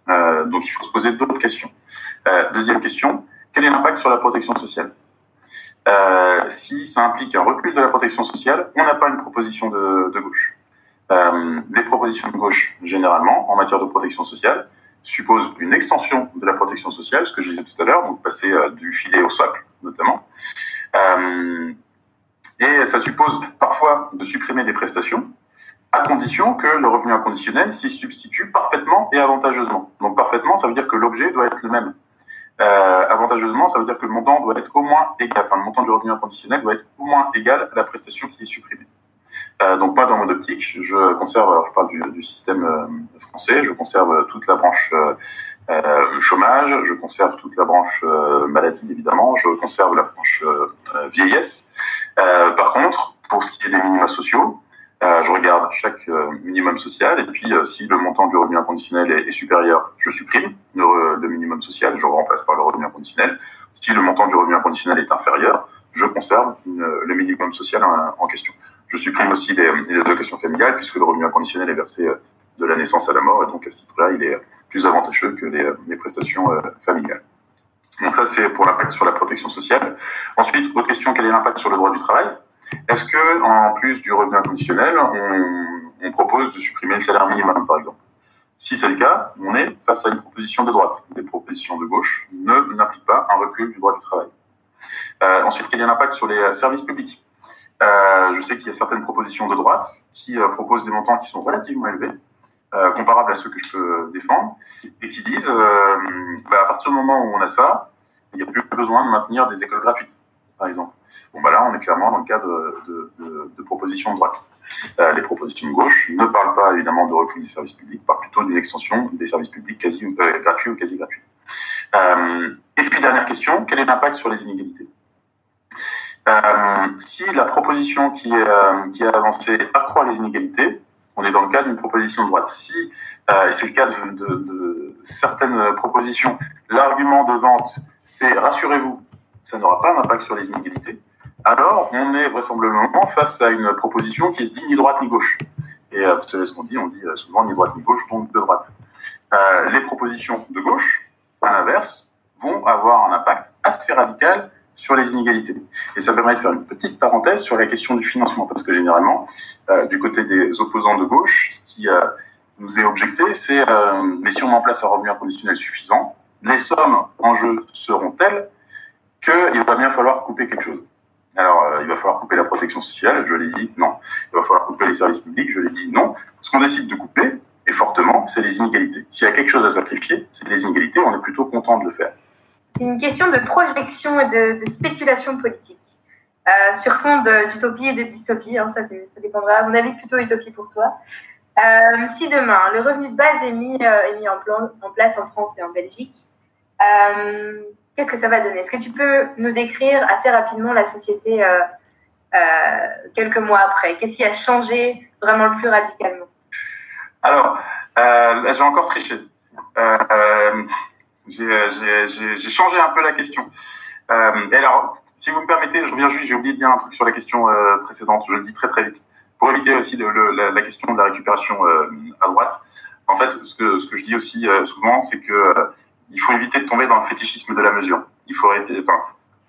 Donc il faut se poser d'autres questions. deuxième question, quel est l'impact sur la protection sociale? Si ça implique un recul de la protection sociale, on n'a pas une proposition de, de gauche. les propositions de gauche, généralement, en matière de protection sociale, suppose une extension de la protection sociale, ce que je disais tout à l'heure, donc passer euh, du filet au socle, notamment. Euh, et ça suppose parfois de supprimer des prestations, à condition que le revenu inconditionnel s'y substitue parfaitement et avantageusement. Donc parfaitement, ça veut dire que l'objet doit être le même. Euh, avantageusement, ça veut dire que le montant doit être au moins égal, le montant du revenu inconditionnel doit être au moins égal à la prestation qui est supprimée. Euh, donc moi, dans mon optique, je conserve, alors je parle du, système euh, français, je conserve toute la branche chômage, je conserve toute la branche maladie, évidemment, je conserve la branche vieillesse. par contre, pour ce qui est des minima sociaux, chaque minimum social et puis si le montant du revenu inconditionnel est, supérieur, je supprime le, minimum social, je remplace par le revenu inconditionnel. Si le montant du revenu inconditionnel est inférieur, je conserve le minimum social en question. Je supprime aussi les, allocations familiales puisque le revenu inconditionnel est versé euh, de la naissance à la mort et donc à ce titre-là, il est plus avantageux que les, les prestations euh, familiales. Donc ça, c'est pour l'impact sur la protection sociale. Ensuite, autre question, quel est l'impact sur le droit du travail? Est-ce que, en plus du revenu inconditionnel, on, on propose de supprimer le salaire minimum, par exemple Si c'est le cas, on est face à une proposition de droite. Les propositions de gauche ne n'impliquent pas un recul du droit du travail. Euh, ensuite, quel est l'impact sur les services publics euh, je sais qu'il y a certaines propositions de droite qui euh, proposent des montants qui sont relativement élevés, euh, comparables à ceux que je peux défendre, et qui disent, bah, à partir du moment où on a ça, il n'y a plus besoin de maintenir des écoles gratuites, par exemple. Bon, bah là, on est clairement dans le cadre de, propositions de droite. les propositions de gauche ne parlent pas évidemment de recul des services publics, parlent plutôt d'une extension des services publics quasi gratuits ou quasi gratuits. et puis dernière question, quel est l'impact sur les inégalités? Euh, si la proposition qui est, euh, qui est avancée accroît les inégalités, on est dans le cas d'une proposition de droite. Si, euh, c'est le cas de certaines propositions, l'argument de vente, c'est rassurez-vous, ça n'aura pas d'impact sur les inégalités, alors on est vraisemblablement face à une proposition qui se dit ni droite ni gauche. Et euh, vous savez ce qu'on dit, on dit euh, souvent ni droite ni gauche, donc de droite. Euh, les propositions de gauche, à l'inverse, vont avoir un impact assez radical sur les inégalités. Et ça permet de faire une petite parenthèse sur la question du financement, parce que généralement, du côté des opposants de gauche, ce qui nous est objecté, c'est mais si on met en place un revenu inconditionnel suffisant, les sommes en jeu seront telles qu'il va bien falloir couper quelque chose. Alors, euh, il va falloir couper la protection sociale, je l'ai dit, non. Il va falloir couper les services publics, je l'ai dit, non. Ce qu'on décide de couper, et fortement, c'est les inégalités. S'il y a quelque chose à sacrifier, c'est les inégalités, on est plutôt content de le faire. C'est une question de projection et de, spéculation politique. Euh, sur fond d'utopie et de dystopie, hein, ça, ça, dépendra. Mon avis, plutôt utopie pour toi. Euh, si demain le revenu de base est mis, en, place en France et en Belgique, qu'est-ce que ça va donner? Est-ce que tu peux nous décrire assez rapidement la société euh, euh, quelques mois après? Qu'est-ce qui a changé vraiment le plus radicalement? Alors, là, j'ai encore triché. Euh, j'ai changé un peu la question. Euh, et alors, si vous me permettez, je reviens juste, j'ai oublié de dire un truc sur la question euh, précédente, je le dis très très vite, pour éviter aussi la, question de la récupération euh, à droite. En fait, ce que, je dis aussi euh, souvent, c'est que euh, il faut éviter de tomber dans le fétichisme de la mesure. Il faut arrêter,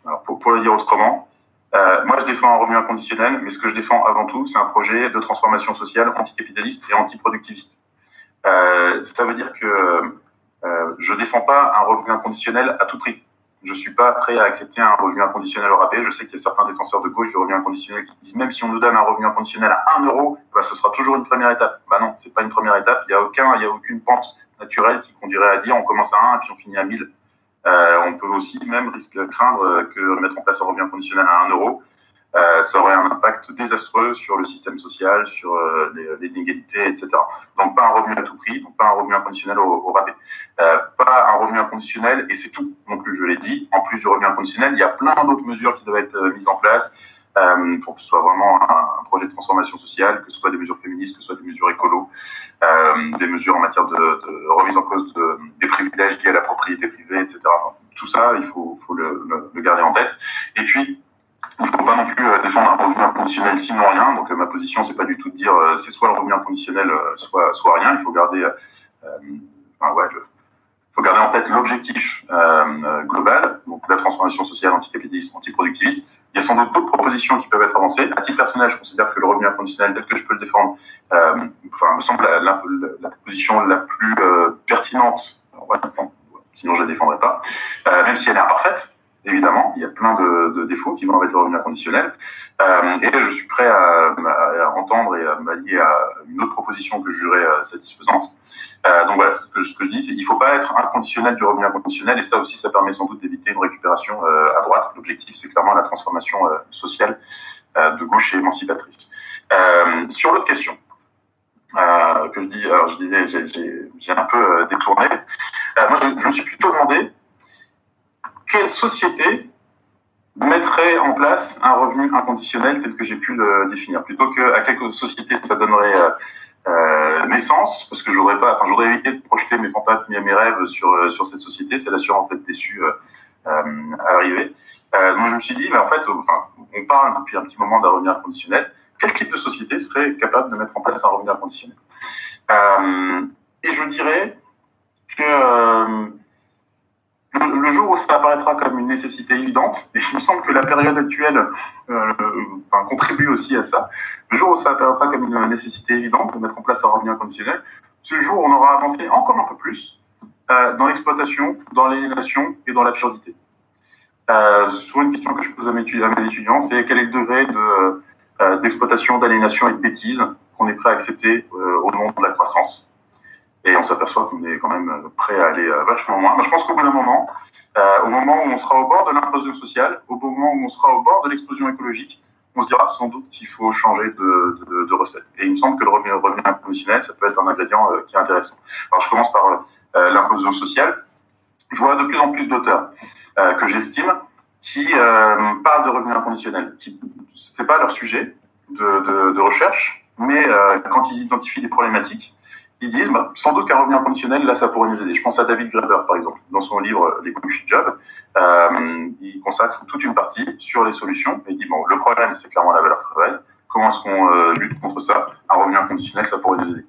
alors pour, le dire autrement, moi je défends un revenu inconditionnel, mais ce que je défends avant tout, c'est un projet de transformation sociale anticapitaliste et antiproductiviste. ça veut dire que euh, je défends pas un revenu inconditionnel à tout prix. Je suis pas prêt à accepter un revenu inconditionnel au rabais. Je sais qu'il y a certains défenseurs de gauche du revenu inconditionnel qui disent même si on nous donne un revenu inconditionnel à 1 euro, bah, ce sera toujours une première étape. Bah non, c'est pas une première étape. Il y a aucun, a aucune pente naturelle qui conduirait à dire on commence à 1 et puis on finit à 1000. Euh, on peut aussi même risquer de craindre que mettre en place un revenu inconditionnel à 1 euro, euh, ça aurait un impact désastreux sur le système social, sur euh, les, inégalités, etc. Donc pas un revenu à tout prix, donc pas un revenu inconditionnel au, rabais. Euh, pas un revenu inconditionnel, et c'est tout non je l'ai dit. En plus du revenu inconditionnel, il y a plein d'autres mesures qui doivent être mises en place euh, pour que ce soit vraiment un, projet de transformation sociale, que ce soit des mesures féministes, que ce soit des mesures écolo, des mesures en matière de, remise en cause de, des privilèges liés à la propriété privée, etc. tout ça, il faut, le, le, le garder en tête. Et puis, il ne faut pas non plus euh, défendre un revenu inconditionnel sinon rien. Donc euh, ma position, c'est pas du tout de dire euh, c'est soit le revenu inconditionnel, soit soit rien. Il faut garder, enfin ouais, faut garder en tête l'objectif euh, global, donc la transformation sociale anticapitaliste, antiproductiviste. Il y a sans doute d'autres propositions qui peuvent être avancées. À titre personnel, je considère que le revenu inconditionnel, tel que je peux le défendre, euh, enfin, me semble la, proposition la plus euh, pertinente. sinon, je la défendrai pas, euh, même si elle est imparfaite évidemment, il y a plein de, défauts qui vont avec le revenu inconditionnel. Euh, et je suis prêt à, entendre et à m'allier à une autre proposition que je jugerais euh, satisfaisante. Euh, donc voilà, ce que, je dis, c'est qu'il ne faut pas être inconditionnel du revenu inconditionnel, et ça aussi, ça permet sans doute d'éviter une récupération euh, à droite. L'objectif, c'est clairement la transformation sociale de gauche et émancipatrice. sur l'autre question, que je disais, j'ai un peu détourné. moi, je me suis plutôt demandé quelle société mettrait en place un revenu inconditionnel tel que j'ai pu le définir, plutôt que à quelle société ça donnerait euh, euh, naissance, parce que je voudrais pas, enfin, je voudrais éviter de projeter mes fantasmes et mes rêves sur euh, sur cette société, c'est l'assurance d'être déçu euh, euh, à l'arrivée. donc je me suis dit, mais en fait, on parle depuis un petit moment d'un revenu inconditionnel. Quel type de société serait capable de mettre en place un revenu inconditionnel? Et je dirais que le, jour où ça apparaîtra comme une nécessité évidente, et il me semble que la période actuelle euh, enfin, contribue aussi à ça, le jour où ça apparaîtra comme une nécessité évidente de mettre en place un revenu inconditionnel, le jour on aura avancé encore un peu plus euh, dans l'exploitation, dans l'aliénation et dans l'absurdité. Euh, souvent une question que je pose à mes, étudiants, c'est quel est le degré de, euh, d'exploitation, d'aliénation et de bêtise qu'on est prêt à accepter euh, au nom de la croissance? Et on s'aperçoit qu'on est quand même prêt à aller euh, vachement loin. Mais je pense qu'au bout d'un moment, euh, au moment où on sera au bord de l'implosion sociale, au moment où on sera au bord de l'explosion écologique, on se dira sans doute qu'il faut changer de, de, de, recette. Et il me semble que le revenu, revenu inconditionnel, ça peut être un ingrédient euh, qui est intéressant. Alors je commence par euh, l'implosion sociale. Je vois de plus en plus d'auteurs euh, que j'estime qui parlent de revenu inconditionnel. Qui, c'est pas leur sujet de, de recherche, mais quand ils identifient des problématiques, ils disent bah, sans doute qu'un revenu inconditionnel, là, ça pourrait nous aider. Je pense à David Graeber, par exemple, dans son livre Les bullshit jobs, euh, il consacre toute une partie sur les solutions et il dit bon, le problème, c'est clairement la valeur travail. Comment est-ce qu'on euh, lutte contre ça? Un revenu inconditionnel, ça pourrait nous aider.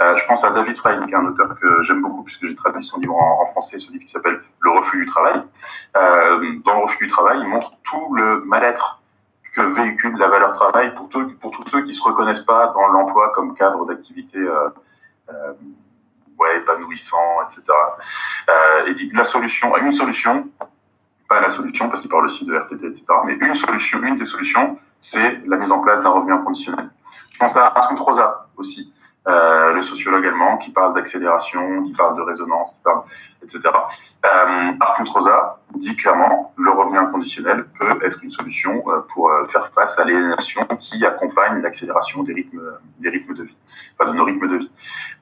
Euh, je pense à David Frein, qui est un auteur que j'aime beaucoup puisque j'ai traduit son livre en, français, ce livre qui s'appelle Le refus du travail. Euh, dans le refus du travail, il montre tout le mal-être que véhicule la valeur travail pour, tous ceux qui se reconnaissent pas dans l'emploi comme cadre d'activité euh, euh, ouais, épanouissant, etc. Euh, et dit la solution, une solution, pas la solution parce qu'il parle aussi de RTT, etc. Mais une solution, une des solutions, c'est la mise en place d'un revenu inconditionnel. Je pense à Arthur Rosa aussi, euh, le sociologue allemand qui parle d'accélération, qui parle de résonance, qui parle, etc. Euh, Arthur Rosa dit clairement le revenu inconditionnel peut être une solution euh, pour euh, faire face à l'aliénation qui accompagne l'accélération des rythmes, des rythmes de vie, enfin de nos rythmes de vie.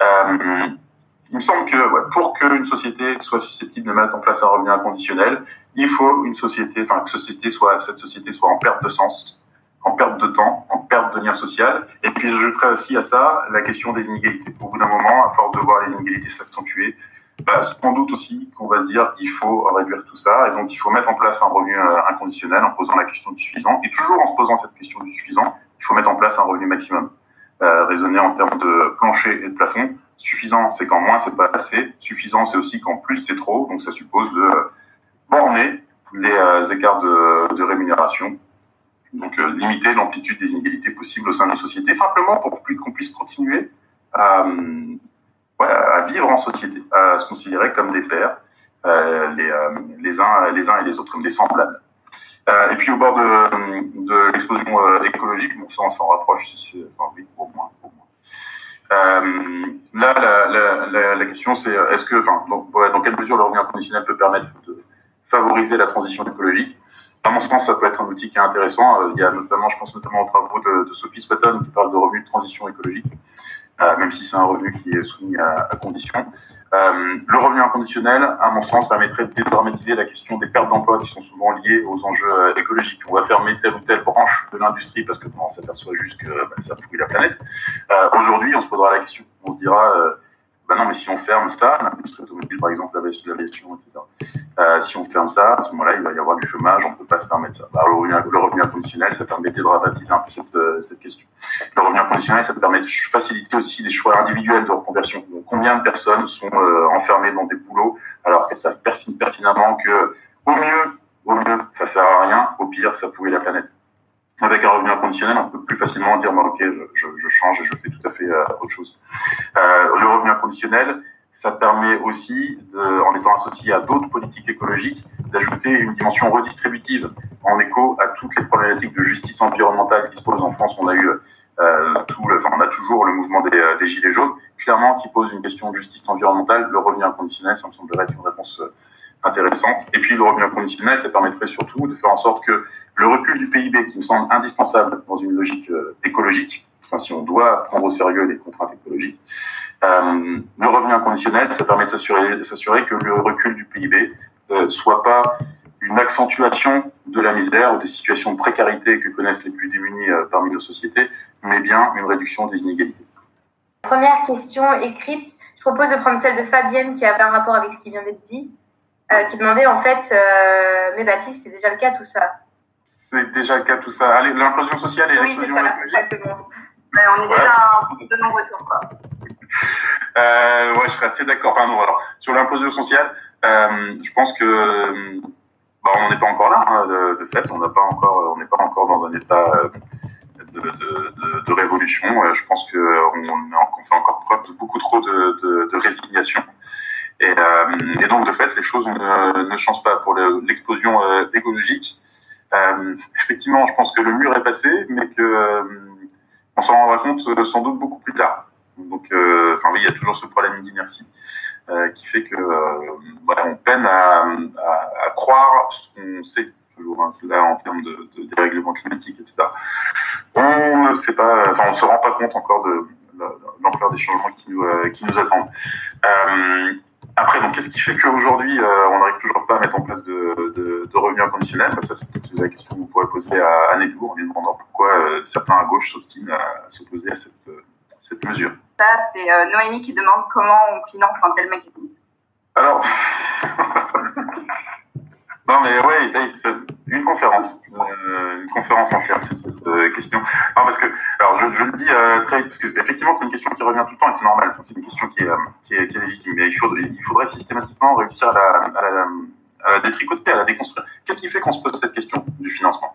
Euh, il me semble que ouais, pour qu'une société soit susceptible de mettre en place un revenu inconditionnel, il faut une société, enfin que cette société soit en perte de sens, en perte de temps, en perte de lien social. Et puis j'ajouterais aussi à ça la question des inégalités. Au bout d'un moment, à force de voir les inégalités s'accentuer, bah, sans doute aussi qu'on va se dire qu'il faut réduire tout ça, et donc il faut mettre en place un revenu euh, inconditionnel en posant la question du suffisant, et toujours en se posant cette question du suffisant, il faut mettre en place un revenu maximum. Euh, raisonner en termes de plancher et de plafond. Suffisant, c'est quand moins c'est pas assez. Suffisant, c'est aussi quand plus c'est trop. Donc ça suppose de borner les euh, écarts de rémunération donc euh, limiter l'amplitude des inégalités possibles au sein de nos sociétés, simplement pour qu'on puisse continuer à, ouais, à, vivre en société, à se considérer comme des pères, euh, les, euh, les, uns, les uns et les autres, comme des semblables. Euh, et puis au bord de, de l'explosion euh, écologique, donc ça on s'en rapproche, enfin, oui, au moins. Au moins. Euh, là, la, la, la, question c'est est-ce que, enfin, dans, dans quelle mesure le revenu inconditionnel peut permettre de favoriser la transition écologique? À mon sens, ça peut être un outil qui est intéressant. Euh, il y a notamment, je pense notamment aux travaux de, Sophie Spatton qui parle de revenu de transition écologique, euh, même si c'est un revenu qui est soumis à, à conditions. Euh, le revenu inconditionnel, à mon sens, permettrait de dédramatiser la question des pertes d'emplois qui sont souvent liées aux enjeux écologiques. On va fermer telle ou telle branche de l'industrie parce que on s'aperçoit juste que bah, ça pourrit la planète. Aujourd'hui, on se posera la question. On se dira, ben non, mais si on ferme ça, l'industrie automobile, par exemple, l'aviation, etc., euh, si on ferme ça, à ce moment-là, il va y avoir du chômage, on ne peut pas se permettre ça. Alors, le, revenu, le revenu ça permet de dramatiser un peu cette, euh, cette question. Le revenu inconditionnel, ça permet de faciliter aussi des choix individuels de reconversion. Donc, combien de personnes sont euh, enfermées dans des boulots alors qu'elles savent pertinemment que au mieux, au mieux, ça sert à rien, au pire, ça pourrit la planète. Avec un revenu inconditionnel, on peut plus facilement dire, ok, je, je, change et je fais tout à fait euh, autre chose. Euh, le revenu inconditionnel, ça permet aussi, de, en étant associé à d'autres politiques écologiques, d'ajouter une dimension redistributive en écho à toutes les problématiques de justice environnementale qui se posent en France. On a eu euh, tout enfin, on a toujours le mouvement des, euh, des, gilets jaunes, clairement qui pose une question de justice environnementale. Le revenu inconditionnel, ça me semblerait être une réponse euh, intéressante. Et puis le revenu inconditionnel, ça permettrait surtout de faire en sorte que le recul du PIB, qui me semble indispensable dans une logique écologique, enfin, si on doit prendre au sérieux les contraintes écologiques, euh, le revenu inconditionnel, ça permet de s'assurer que le recul du PIB euh, soit pas une accentuation de la misère ou des situations de précarité que connaissent les plus démunis euh, parmi nos sociétés, mais bien une réduction des inégalités. Première question écrite. Je propose de prendre celle de Fabienne qui avait un rapport avec ce qui vient d'être dit, euh, qui demandait en fait, euh, mais Baptiste, c'est déjà le cas tout ça. C'est déjà le cas tout ça. Allez, l'implosion sociale et oui, exactement. Mais on est déjà de nombreux retour, quoi. euh, ouais, je serais assez d'accord. Enfin, non, alors, sur l'implosion sociale, euh, je pense que bah, on n'en est pas encore là. Hein, de, de, fait, on n'a pas encore, on n'est pas encore dans un état euh, de, de, de révolution. Euh, je pense que on, fait encore preuve de beaucoup trop de, résignation. Et, euh, et, donc, de fait, les choses ne, ne changent pas pour l'explosion écologique. effectivement, je pense que le mur est passé, mais que on s'en rendra compte sans doute beaucoup plus tard. Donc, enfin oui, il y a toujours ce problème d'inertie. Euh, qui fait que euh, voilà, on peine à, à, à croire ce qu'on sait toujours hein, là en termes de, de dérèglement climatique, etc. On ne sait pas, enfin, on se rend pas compte encore de, l'ampleur des changements qui nous, euh, qui nous attendent. Euh, après, donc, qu'est-ce qui fait qu'aujourd'hui, euh, on n'arrive toujours pas à mettre en place de, de, de revenus inconditionnels? Ça, c'est peut-être la question que vous pourrez poser à Anne en lui demandant pourquoi certains à gauche s'obstinent à s'opposer à cette, cette mesure. Ça, c'est euh, Noémie qui demande comment on finance un tel mécanisme. Alors, non mais oui, une conférence, euh, une conférence entière sur cette euh, question. Non parce que, alors je, je le dis très vite parce que effectivement c'est une question qui revient tout le temps et c'est normal. c'est une question qui est, qui est, qui est légitime. Mais il, faudrait, il faudrait systématiquement réussir à la, à la, à la détricoter, à la déconstruire. Qu'est-ce qui fait qu'on se pose cette question du financement?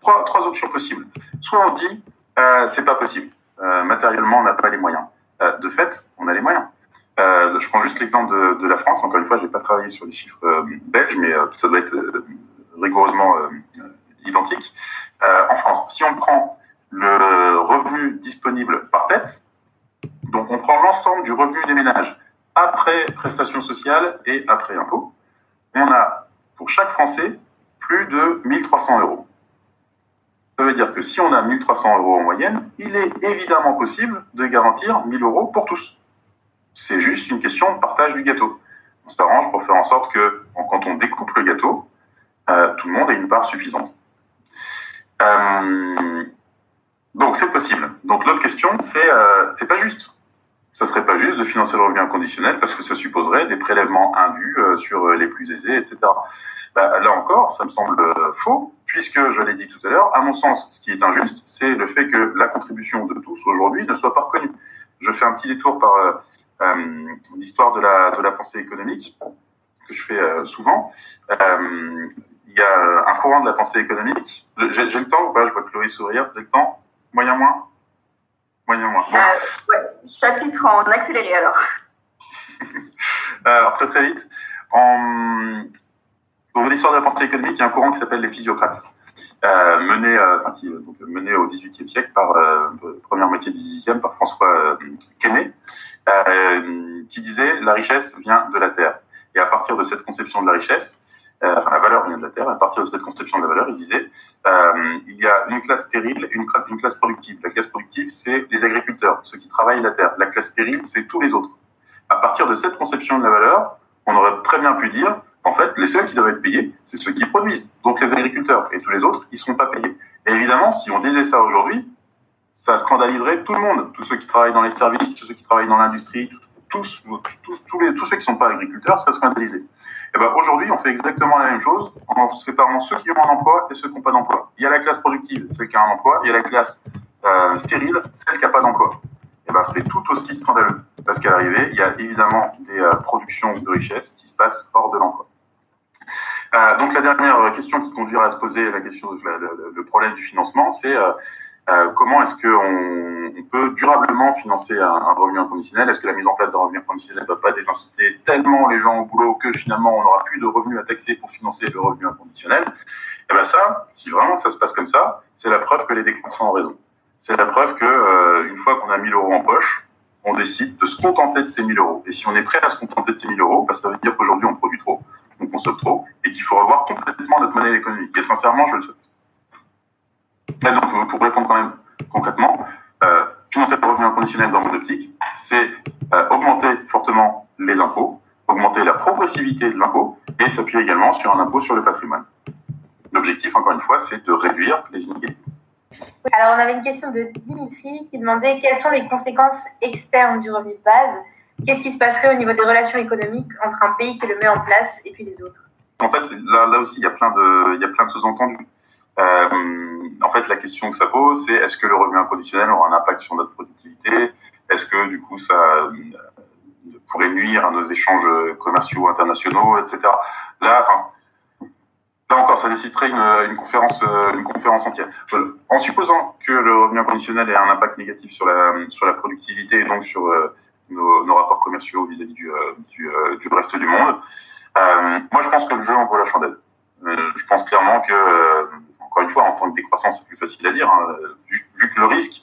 Trois, trois options possibles. Soit on se dit c'est pas possible euh, matériellement, on n'a pas les moyens. Euh, de fait, on a les moyens. Euh, je prends juste l'exemple de, la France. Encore une fois, j'ai pas travaillé sur les chiffres belges, mais ça doit être rigoureusement identique. en France, si on prend le revenu disponible par tête, donc on prend l'ensemble du revenu des ménages après prestations sociales et après impôts, on a pour chaque Français plus de 1300 euros. Ça veut dire que si on a 1300 euros en moyenne, il est évidemment possible de garantir 1000 euros pour tous. Une question de partage du gâteau. On s'arrange pour faire en sorte que quand on découpe le gâteau, euh, tout le monde ait une part suffisante. Euh, donc c'est possible. Donc l'autre question, c'est euh, c'est pas juste. Ça serait pas juste de financer le revenu inconditionnel parce que ça supposerait des prélèvements indus sur les plus aisés, etc. Bah, là encore, ça me semble faux, puisque, je l'ai dit tout à l'heure, à mon sens, ce qui est injuste, c'est le fait que la contribution de tous aujourd'hui ne soit pas reconnue. Je fais un petit détour par l'histoire de la, de la pensée économique, que je fais euh, souvent. Euh, il y a un courant de la pensée économique. J'ai le temps ou pas? Je vois Chloé sourire. J'ai le temps? Moyen moins? Moyen moins. Bon. ouais, chapitre en accéléré alors. alors, très très vite. En, dans l'histoire de la pensée économique, il y a un courant qui s'appelle les physiocrates, euh, mené, euh, enfin, qui, donc, mené au XVIIIe siècle par euh, première moitié du XVIIIe par François euh, Quesnay, euh, qui disait la richesse vient de la terre. Et à partir de cette conception de la richesse, euh, enfin la valeur vient de la terre. À partir de cette conception de la valeur, il disait il y a une classe stérile, une, une classe productive. La classe productive, c'est les agriculteurs, ceux qui travaillent la terre. La classe stérile, c'est tous les autres. À partir de cette conception de la valeur, on aurait très bien pu dire en fait, les seuls qui doivent être payés, c'est ceux qui produisent, donc les agriculteurs. Et tous les autres, ils ne seront pas payés. Et évidemment, si on disait ça aujourd'hui, ça scandaliserait tout le monde. Tous ceux qui travaillent dans les services, tous ceux qui travaillent dans l'industrie, tous, tous, tous, tous ceux qui ne sont pas agriculteurs seraient scandalisés. Et ben aujourd'hui, on fait exactement la même chose en séparant ceux qui ont un emploi et ceux qui n'ont pas d'emploi. Il y a la classe productive, celle qui a un emploi, il y a la classe euh, stérile, celle qui n'a pas d'emploi. Et ben c'est tout aussi scandaleux. parce qu'à l'arrivée, il y a évidemment des productions de richesses qui se passent hors de l'emploi. Donc la dernière question qui conduira à se poser la question, le, le problème du financement, c'est euh, comment est-ce qu'on on peut durablement financer un, un revenu inconditionnel? Est-ce que la mise en place d'un revenu inconditionnel ne va pas désinciter tellement les gens au boulot que finalement on n'aura plus de revenus à taxer pour financer le revenu inconditionnel? Eh bien ça, si vraiment ça se passe comme ça, c'est la preuve que les décroissants ont raison. C'est la preuve que euh, une fois qu'on a 1000 euros en poche, on décide de se contenter de ces 1000 euros. Et si on est prêt à se contenter de ces 1000 euros, bah, ça veut dire qu'aujourd'hui on produit trop, on consomme trop, et qu'il faut revoir complètement notre monnaie économique. Et sincèrement, je le souhaite. Et donc, pour répondre quand même concrètement, euh, financer le revenu inconditionnel dans mon optique, c'est euh, augmenter fortement les impôts, augmenter la progressivité de l'impôt et s'appuyer également sur un impôt sur le patrimoine. L'objectif, encore une fois, c'est de réduire les inégalités. Alors, on avait une question de Dimitri qui demandait quelles sont les conséquences externes du revenu de base. Qu'est-ce qui se passerait au niveau des relations économiques entre un pays qui le met en place et puis les autres? En fait, là, aussi, il y a plein de, il y a plein de sous-entendus. Euh, en fait, la question que ça pose, c'est est-ce que le revenu inconditionnel aura un impact sur notre productivité? Est-ce que du coup, ça euh, pourrait nuire à nos échanges commerciaux internationaux, etc. Là, enfin, là encore, ça nécessiterait une, une, conférence, euh, une conférence entière. En supposant que le revenu inconditionnel ait un impact négatif sur la, sur la productivité et donc sur nos, rapports commerciaux vis-à-vis du, du, du, reste du monde, moi, je pense que le jeu en vaut la chandelle. je pense clairement que encore une fois, en tant que décroissance, c'est plus facile à dire, hein. vu, que le risque,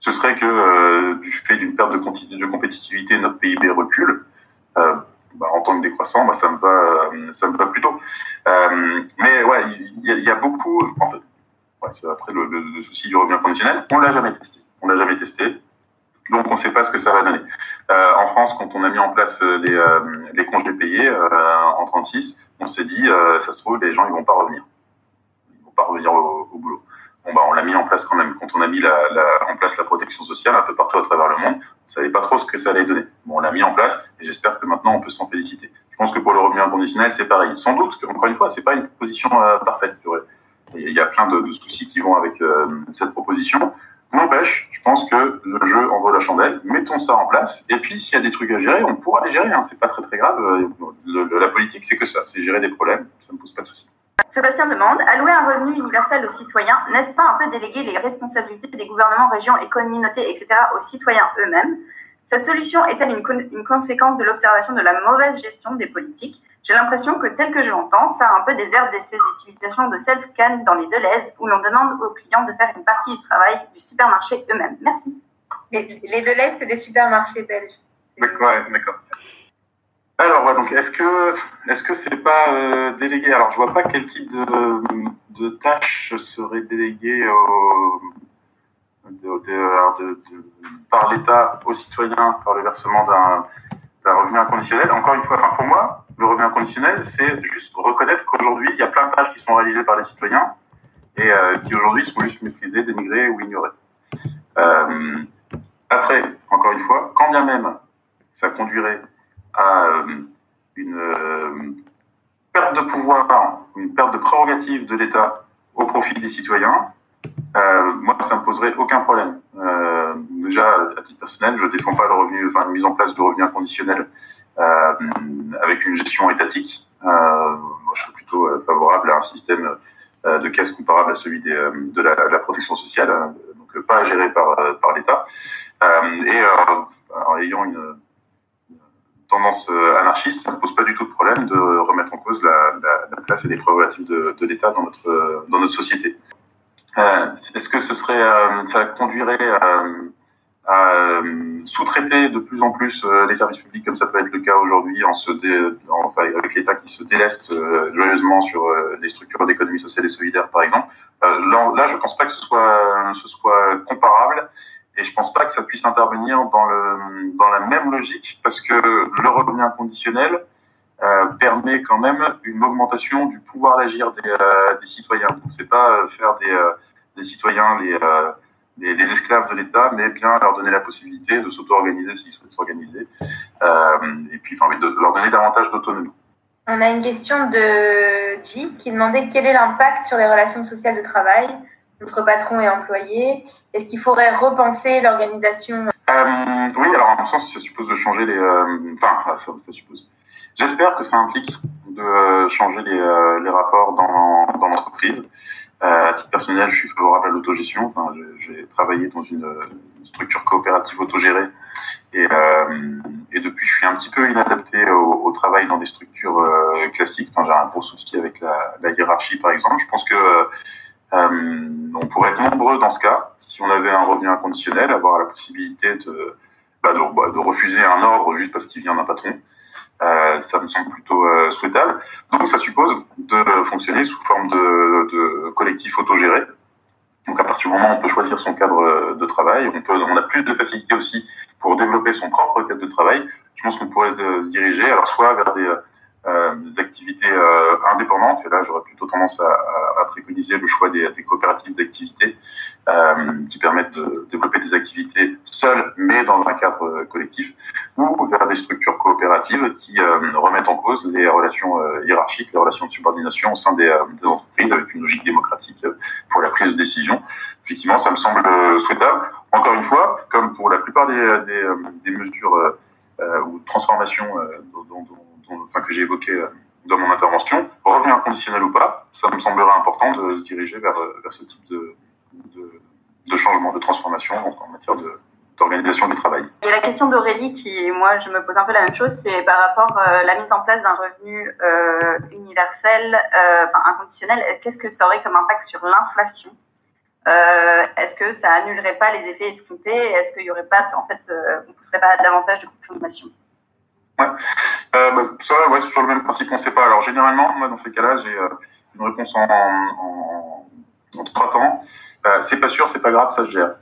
ce serait que euh, du fait d'une perte de, compétitivité, notre PIB recule. Euh, bah, en tant que décroissant, bah, ça me va, euh, ça me va plutôt. Euh, mais ouais, il y, a beaucoup. En fait, ouais, après le, le, souci du revenu conditionnel, on l'a jamais testé. On l'a jamais testé. On ne sait pas ce que ça va donner. Euh, en France, quand on a mis en place les, les congés payés en 36, on s'est dit, ça se trouve, les gens ils vont pas revenir pas revenir au, boulot. Bah, on l'a mis en place quand même. Quand on a mis en place la protection sociale un peu partout à travers le monde, on savait pas trop ce que ça allait donner. On l'a mis en place et j'espère que maintenant on peut s'en féliciter. Je pense que pour le revenu inconditionnel, c'est pareil. Sans doute, encore une fois, c'est pas une position euh, parfaite. Il y a plein de, soucis qui vont avec euh, cette proposition. N'empêche, je pense que le jeu en vaut la chandelle. Mettons ça en place. Et puis, s'il y a des trucs à gérer, on pourra les gérer. Hein. C'est pas très très grave. La politique, c'est que ça. C'est gérer des problèmes. Ça ne pose pas de soucis. Sébastien demande, allouer un revenu universel aux citoyens, n'est-ce pas un peu déléguer les responsabilités des gouvernements, régions et communautés, etc., aux citoyens eux-mêmes? Cette solution est-elle une, conséquence de l'observation de la mauvaise gestion des politiques? J'ai l'impression que, tel que je l'entends, ça a un peu des airs de ces utilisations de self-scan dans les Deleuze, où l'on demande aux clients de faire une partie du travail du supermarché eux-mêmes. Merci. Les, les Deleuze, c'est des supermarchés belges. D'accord, d'accord. Alors, ouais, donc est-ce que est-ce que c'est pas euh, délégué? Alors, je vois pas quel type de, de tâches serait délégué au, de, de, par l'État aux citoyens par le versement d'un revenu inconditionnel. Encore une fois, pour moi, le revenu inconditionnel, c'est juste reconnaître qu'aujourd'hui, il y a plein de tâches qui sont réalisées par les citoyens et euh, qui aujourd'hui sont juste méprisées, dénigrées ou ignorées. Euh, après, encore une fois, quand bien même ça conduirait à euh, une perte de pouvoir, une perte de prérogative de l'État au profit des citoyens, moi, ça ne me poserait aucun problème. Déjà, à titre personnel, je défends pas le revenu, enfin, une mise en place de revenu inconditionnel euh, avec une gestion étatique. Euh, moi, je suis plutôt favorable à un système de caisse comparable à celui de, la, protection sociale, hein, donc pas géré par, l'État. et en ayant une tendance euh, anarchiste, ça ne pose pas du tout de problème de remettre en cause la, la, la place et les prérogatives de, l'État dans notre, société. Euh, Est-ce que ce serait, euh, ça conduirait à, à euh, sous-traiter de plus en plus les services publics comme ça peut être le cas aujourd'hui en se dé, en, enfin, avec l'État qui se déleste joyeusement sur les structures d'économie sociale et solidaire par exemple. là, je pense pas que ce soit, ce soit comparable et je pense pas que ça puisse intervenir dans, le, dans la même logique parce que le revenu inconditionnel euh, permet quand même une augmentation du pouvoir d'agir des, euh, des, citoyens. Donc c'est pas faire des, euh, des citoyens les, euh, les, les, esclaves de l'État, mais bien leur donner la possibilité de s'auto-organiser s'ils souhaitent s'organiser, euh, et puis enfin, de, de leur donner davantage d'autonomie. On a une question de J qui demandait quel est l'impact sur les relations sociales de travail entre patron et employé Est-ce qu'il faudrait repenser l'organisation? Euh, Oui, alors à mon sens, ça suppose de changer les. Enfin, ça, ça suppose. J'espère que ça implique de changer les, les rapports dans, dans l'entreprise. À titre personnel, je suis favorable à l'autogestion. Enfin, j'ai travaillé dans une, structure coopérative autogérée et, et depuis, je suis un petit peu inadapté au, au travail dans des structures classiques. Enfin, j'ai un gros souci avec la, la, hiérarchie, par exemple. Je pense que euh, on pourrait être nombreux dans ce cas, si on avait un revenu inconditionnel, avoir la possibilité de, bah, de, bah, de, refuser un ordre juste parce qu'il vient d'un patron. Euh, ça me semble plutôt euh, souhaitable. Donc ça suppose de fonctionner sous forme de, de collectif autogéré. Donc à partir du moment où on peut choisir son cadre de travail, on, a plus de facilité aussi pour développer son propre cadre de travail. Je pense qu'on pourrait se, diriger alors soit vers des, euh, activités euh, indépendantes. Et là, j'aurais plutôt tendance à, préconiser le choix des, coopératives d'activités euh, qui permettent de développer des activités seules, mais dans un cadre collectif, ou vers des structures coopératives qui remettent en cause les relations hiérarchiques, les relations de subordination au sein des, entreprises avec une logique démocratique pour la prise de décision. Effectivement, ça me semble souhaitable. Encore une fois, comme pour la plupart des, mesures ou transformations dont, que j'ai évoqué euh, dans mon intervention, revenu inconditionnel ou pas, ça me semblerait important de se diriger vers, euh, vers ce type de, de, changement, de transformation en matière d'organisation du travail. Et la question d'Aurélie, qui moi je me pose un peu la même chose, c'est par rapport à euh, la mise en place d'un revenu euh, universel, enfin inconditionnel. Qu'est-ce que ça aurait comme impact sur l'inflation? Est-ce que ça annulerait pas les effets escomptés? Est-ce qu'il y aurait pas, en fait, on pousserait pas davantage de consommation? Ouais. Euh, bah, ça, ouais, c'est toujours le même principe, on ne sait pas. Alors généralement, moi dans ces cas-là, j'ai euh, une réponse en, en, trois temps. Euh, c'est pas sûr, c'est pas grave, ça se gère.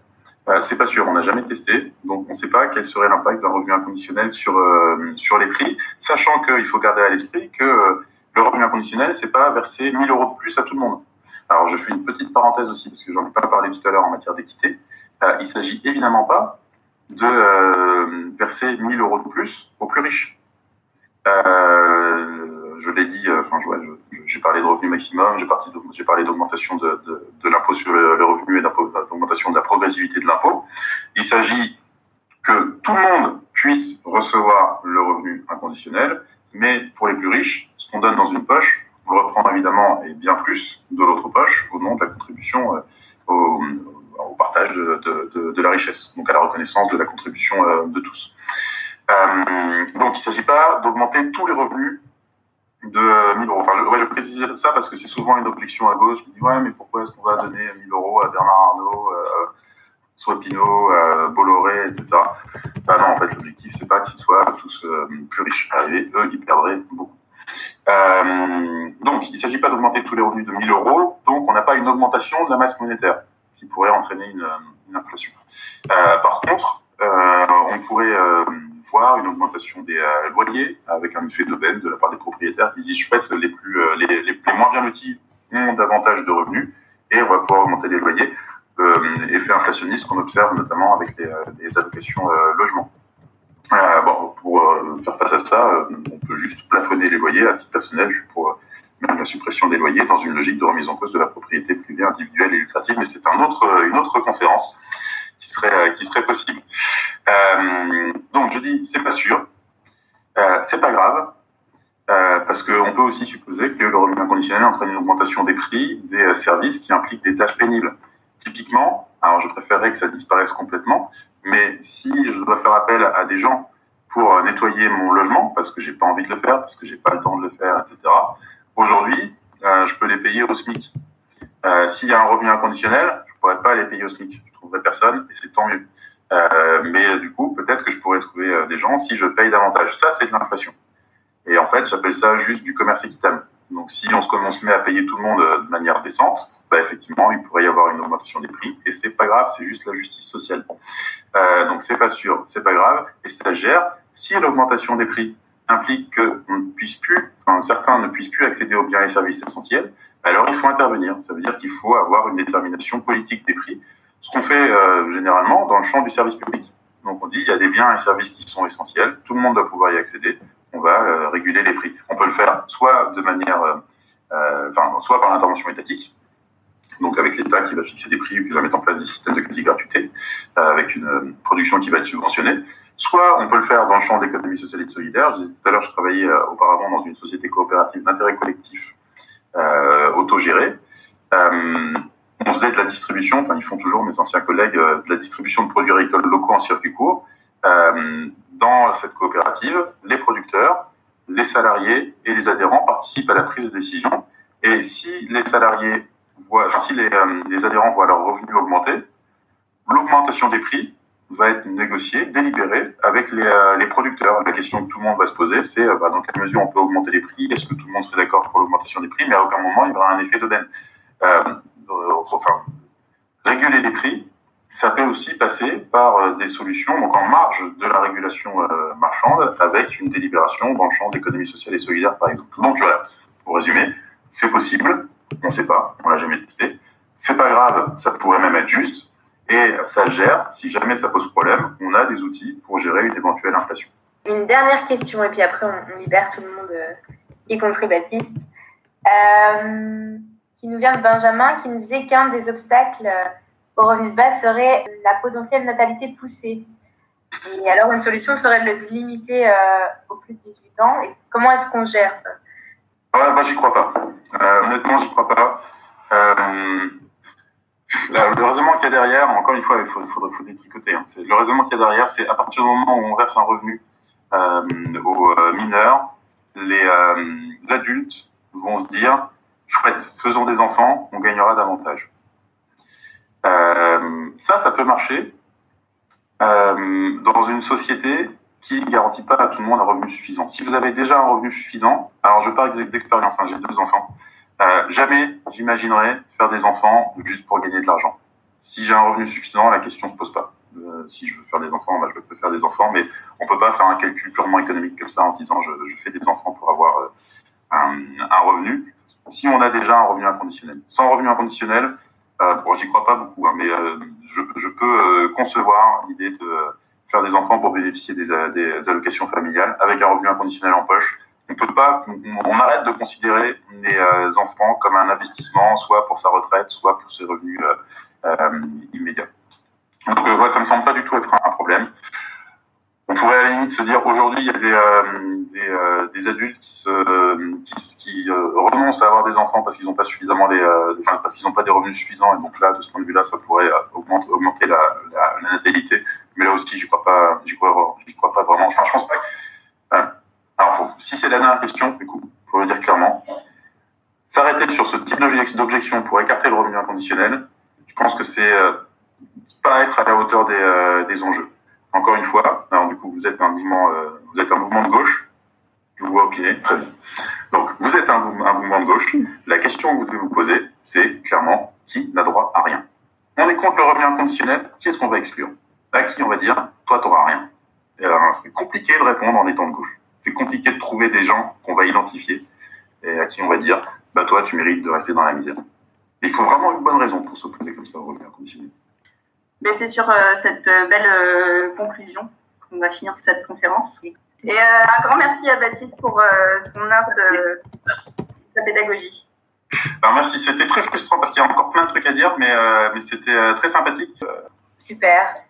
Euh, c'est pas sûr, on n'a jamais testé, donc on ne sait pas quel serait l'impact d'un revenu inconditionnel sur euh, sur les prix, sachant qu'il faut garder à l'esprit que le revenu inconditionnel, c'est pas verser 1000 euros de plus à tout le monde. Alors je fais une petite parenthèse aussi, parce que j'en ai pas parlé tout à l'heure en matière d'équité. il s'agit évidemment pas de euh, verser 1000 euros de plus aux plus riches. Euh, je l'ai dit, euh, enfin, j'ai parlé de revenu maximum, j'ai parlé d'augmentation de, l'impôt sur le, le revenu et d'augmentation de la progressivité de l'impôt. Il s'agit que tout le monde puisse recevoir le revenu inconditionnel, mais pour les plus riches, ce qu'on donne dans une poche, on le reprend évidemment et bien plus de l'autre poche au nom de la contribution euh, au, au partage de, la richesse, donc à la reconnaissance de la contribution euh, de tous. Euh, donc il ne s'agit pas d'augmenter tous les revenus de 1000 euros. Enfin, je, ouais, je précise ça parce que c'est souvent une objection à gauche qui dit ouais, mais pourquoi est-ce qu'on va donner 1000 euros à Bernard Arnault, euh, Swapino, euh, Bolloré, etc. Bah non, en fait, l'objectif c'est pas qu'ils soient tous euh, plus riches. Arrivés, eux, ils perdraient beaucoup. Euh, donc, il ne s'agit pas d'augmenter tous les revenus de 1000 euros, donc on n'a pas une augmentation de la masse monétaire qui pourrait entraîner une, inflation. Euh, par contre, euh, on pourrait euh, voir une augmentation des loyers avec un effet d'aubaine de la part des propriétaires qui disent chouette, les plus moins bien lotis ont davantage de revenus et on va pouvoir augmenter les loyers. effet inflationniste qu'on observe notamment avec les, allocations logement. Euh, bon, pour euh, faire face à ça, on peut juste plafonner les loyers. À titre personnel, pour la suppression des loyers dans une logique de remise en cause de la propriété privée individuelle et lucrative, mais c'est une autre conférence qui serait, serait possible. Euh, donc je dis, c'est pas sûr, euh, c'est pas grave, euh, parce qu'on peut aussi supposer que le revenu inconditionnel entraîne une augmentation des prix des services qui impliquent des tâches pénibles. Typiquement, alors je préférerais que ça disparaisse complètement, mais si je dois faire appel à des gens pour nettoyer mon logement, parce que j'ai pas envie de le faire, parce que j'ai pas le temps de le faire, etc., Aujourd'hui, euh, je peux les payer au SMIC. Euh, S'il y a un revenu inconditionnel, je pourrais pas les payer au SMIC. Je trouverai personne et c'est tant mieux. Euh, mais du coup, peut-être que je pourrais trouver des gens si je paye davantage. Ça, c'est de l'inflation. Et en fait, j'appelle ça juste du commerce équitable. Donc, si on se commence met à payer tout le monde de manière décente, bah, effectivement, il pourrait y avoir une augmentation des prix. Et c'est pas grave, c'est juste la justice sociale. Euh, donc, c'est pas sûr, c'est pas grave. Et ça gère. Si l'augmentation des prix implique qu'on ne puisse plus, enfin, certains ne puissent plus accéder aux biens et services essentiels, alors il faut intervenir. Ça veut dire qu'il faut avoir une détermination politique des prix, ce qu'on fait euh, généralement dans le champ du service public. Donc on dit il y a des biens et services qui sont essentiels, tout le monde doit pouvoir y accéder, on va euh, réguler les prix. On peut le faire soit de manière, euh, enfin, soit par l'intervention étatique, donc avec l'État qui va fixer des prix ou qui va mettre en place des systèmes de quasi-gratuité, avec une production qui va être subventionnée, Soit on peut le faire dans le champ d'économie sociale et solidaire. Je disais tout à l'heure, je travaillais auparavant dans une société coopérative d'intérêt collectif autogérée. on faisait de la distribution, enfin ils font toujours mes anciens collègues, de la distribution de produits agricoles locaux en circuit court. dans cette coopérative, les producteurs, les salariés et les adhérents participent à la prise de décision. Et si les salariés voient, si les, euh, les adhérents voient leurs revenus augmenter, l'augmentation des prix va être négociée, délibérée avec les, euh, les, producteurs. La question que tout le monde va se poser, c'est euh, bah, dans quelle mesure on peut augmenter les prix? Est-ce que tout le monde serait d'accord pour l'augmentation des prix? Mais à aucun moment il y aura un effet d'aubaine. enfin, réguler les prix, ça peut aussi passer par euh, des solutions en marge de la régulation euh, marchande avec une délibération dans le champ d'économie sociale et solidaire par exemple. Donc voilà, pour résumer, c'est possible, on ne sait pas, on l'a jamais testé. C'est pas grave, ça pourrait même être juste et ça gère. Si jamais ça pose problème, on a des outils pour gérer une éventuelle inflation. Une dernière question et puis après on, libère tout le monde, euh, y compris Baptiste, euh, qui nous vient de Benjamin, qui nous disait qu'un des obstacles au revenu de base serait la potentielle natalité poussée. Et alors, une solution serait de le limiter euh, au plus de 18 ans. Et comment est-ce qu'on gère ça? Ouais, moi, j'y crois pas. Euh, honnêtement, j'y crois pas. Euh, le raisonnement qu'il y a derrière, encore une fois, il faut, faut détricoter. Hein. Le raisonnement qu'il y a derrière, c'est à partir du moment où on verse un revenu euh, aux euh, mineurs, les euh, adultes vont se dire chouette, faisons des enfants, on gagnera davantage. Ça, ça peut marcher dans une société qui ne garantit pas à tout le monde un revenu suffisant. Si vous avez déjà un revenu suffisant, alors je parle d'expérience, hein, j'ai deux enfants, euh, jamais j'imaginerais faire des enfants juste pour gagner de l'argent. Si j'ai un revenu suffisant, la question se pose pas. Euh, si je veux faire des enfants, bah, je peux faire des enfants, mais on peut pas faire un calcul purement économique comme ça en se disant je, je fais des enfants pour avoir euh, un, un, revenu. Si on a déjà un revenu inconditionnel, sans revenu inconditionnel, euh, bon, j'y crois pas beaucoup, hein, mais je, je, peux concevoir l'idée de faire des enfants pour bénéficier des, des, allocations familiales avec un revenu inconditionnel en poche. On peut pas, on, arrête de considérer les enfants comme un investissement, soit pour sa retraite, soit pour ses revenus immédiats. Donc, ouais, ça me semble pas du tout être un, problème on pourrait à la limite se dire aujourd'hui il y a des, euh, euh, adultes qui, se, qui, euh, renoncent à avoir des enfants parce qu'ils n'ont pas suffisamment les, enfin, parce qu'ils n'ont pas des revenus suffisants et donc là de ce point de vue-là ça pourrait augmenter, la, natalité. Mais là aussi j'y crois pas, j'y crois, crois pas vraiment. Enfin je pense pas. Que, alors faut, si c'est la dernière question, du coup, pour le dire clairement, s'arrêter sur ce type d'objection pour écarter le revenu inconditionnel, je pense que c'est pas être à la hauteur des, des enjeux. Encore une fois, alors du coup, vous êtes un mouvement, euh, vous êtes un mouvement de gauche. Je vous vois opiner. Très bien. Donc, vous êtes un, mouvement de gauche. La question que vous devez vous poser, c'est clairement qui n'a droit à rien? On est contre le revenu inconditionnel. Qui est-ce qu'on va exclure? À qui on va dire, toi, tu n'auras rien. C'est compliqué de répondre en étant de gauche. C'est compliqué de trouver des gens qu'on va identifier et à qui on va dire, bah toi, tu mérites de rester dans la misère. Mais il faut vraiment une bonne raison pour s'opposer comme ça au revenu inconditionnel. Mais c'est sur euh, cette euh, belle euh, conclusion qu'on va finir cette conférence. Et un grand merci à Baptiste pour son heure de sa pédagogie. Alors merci, c'était très frustrant parce qu'il y a encore plein de trucs à dire, mais, mais c'était très sympathique. Super.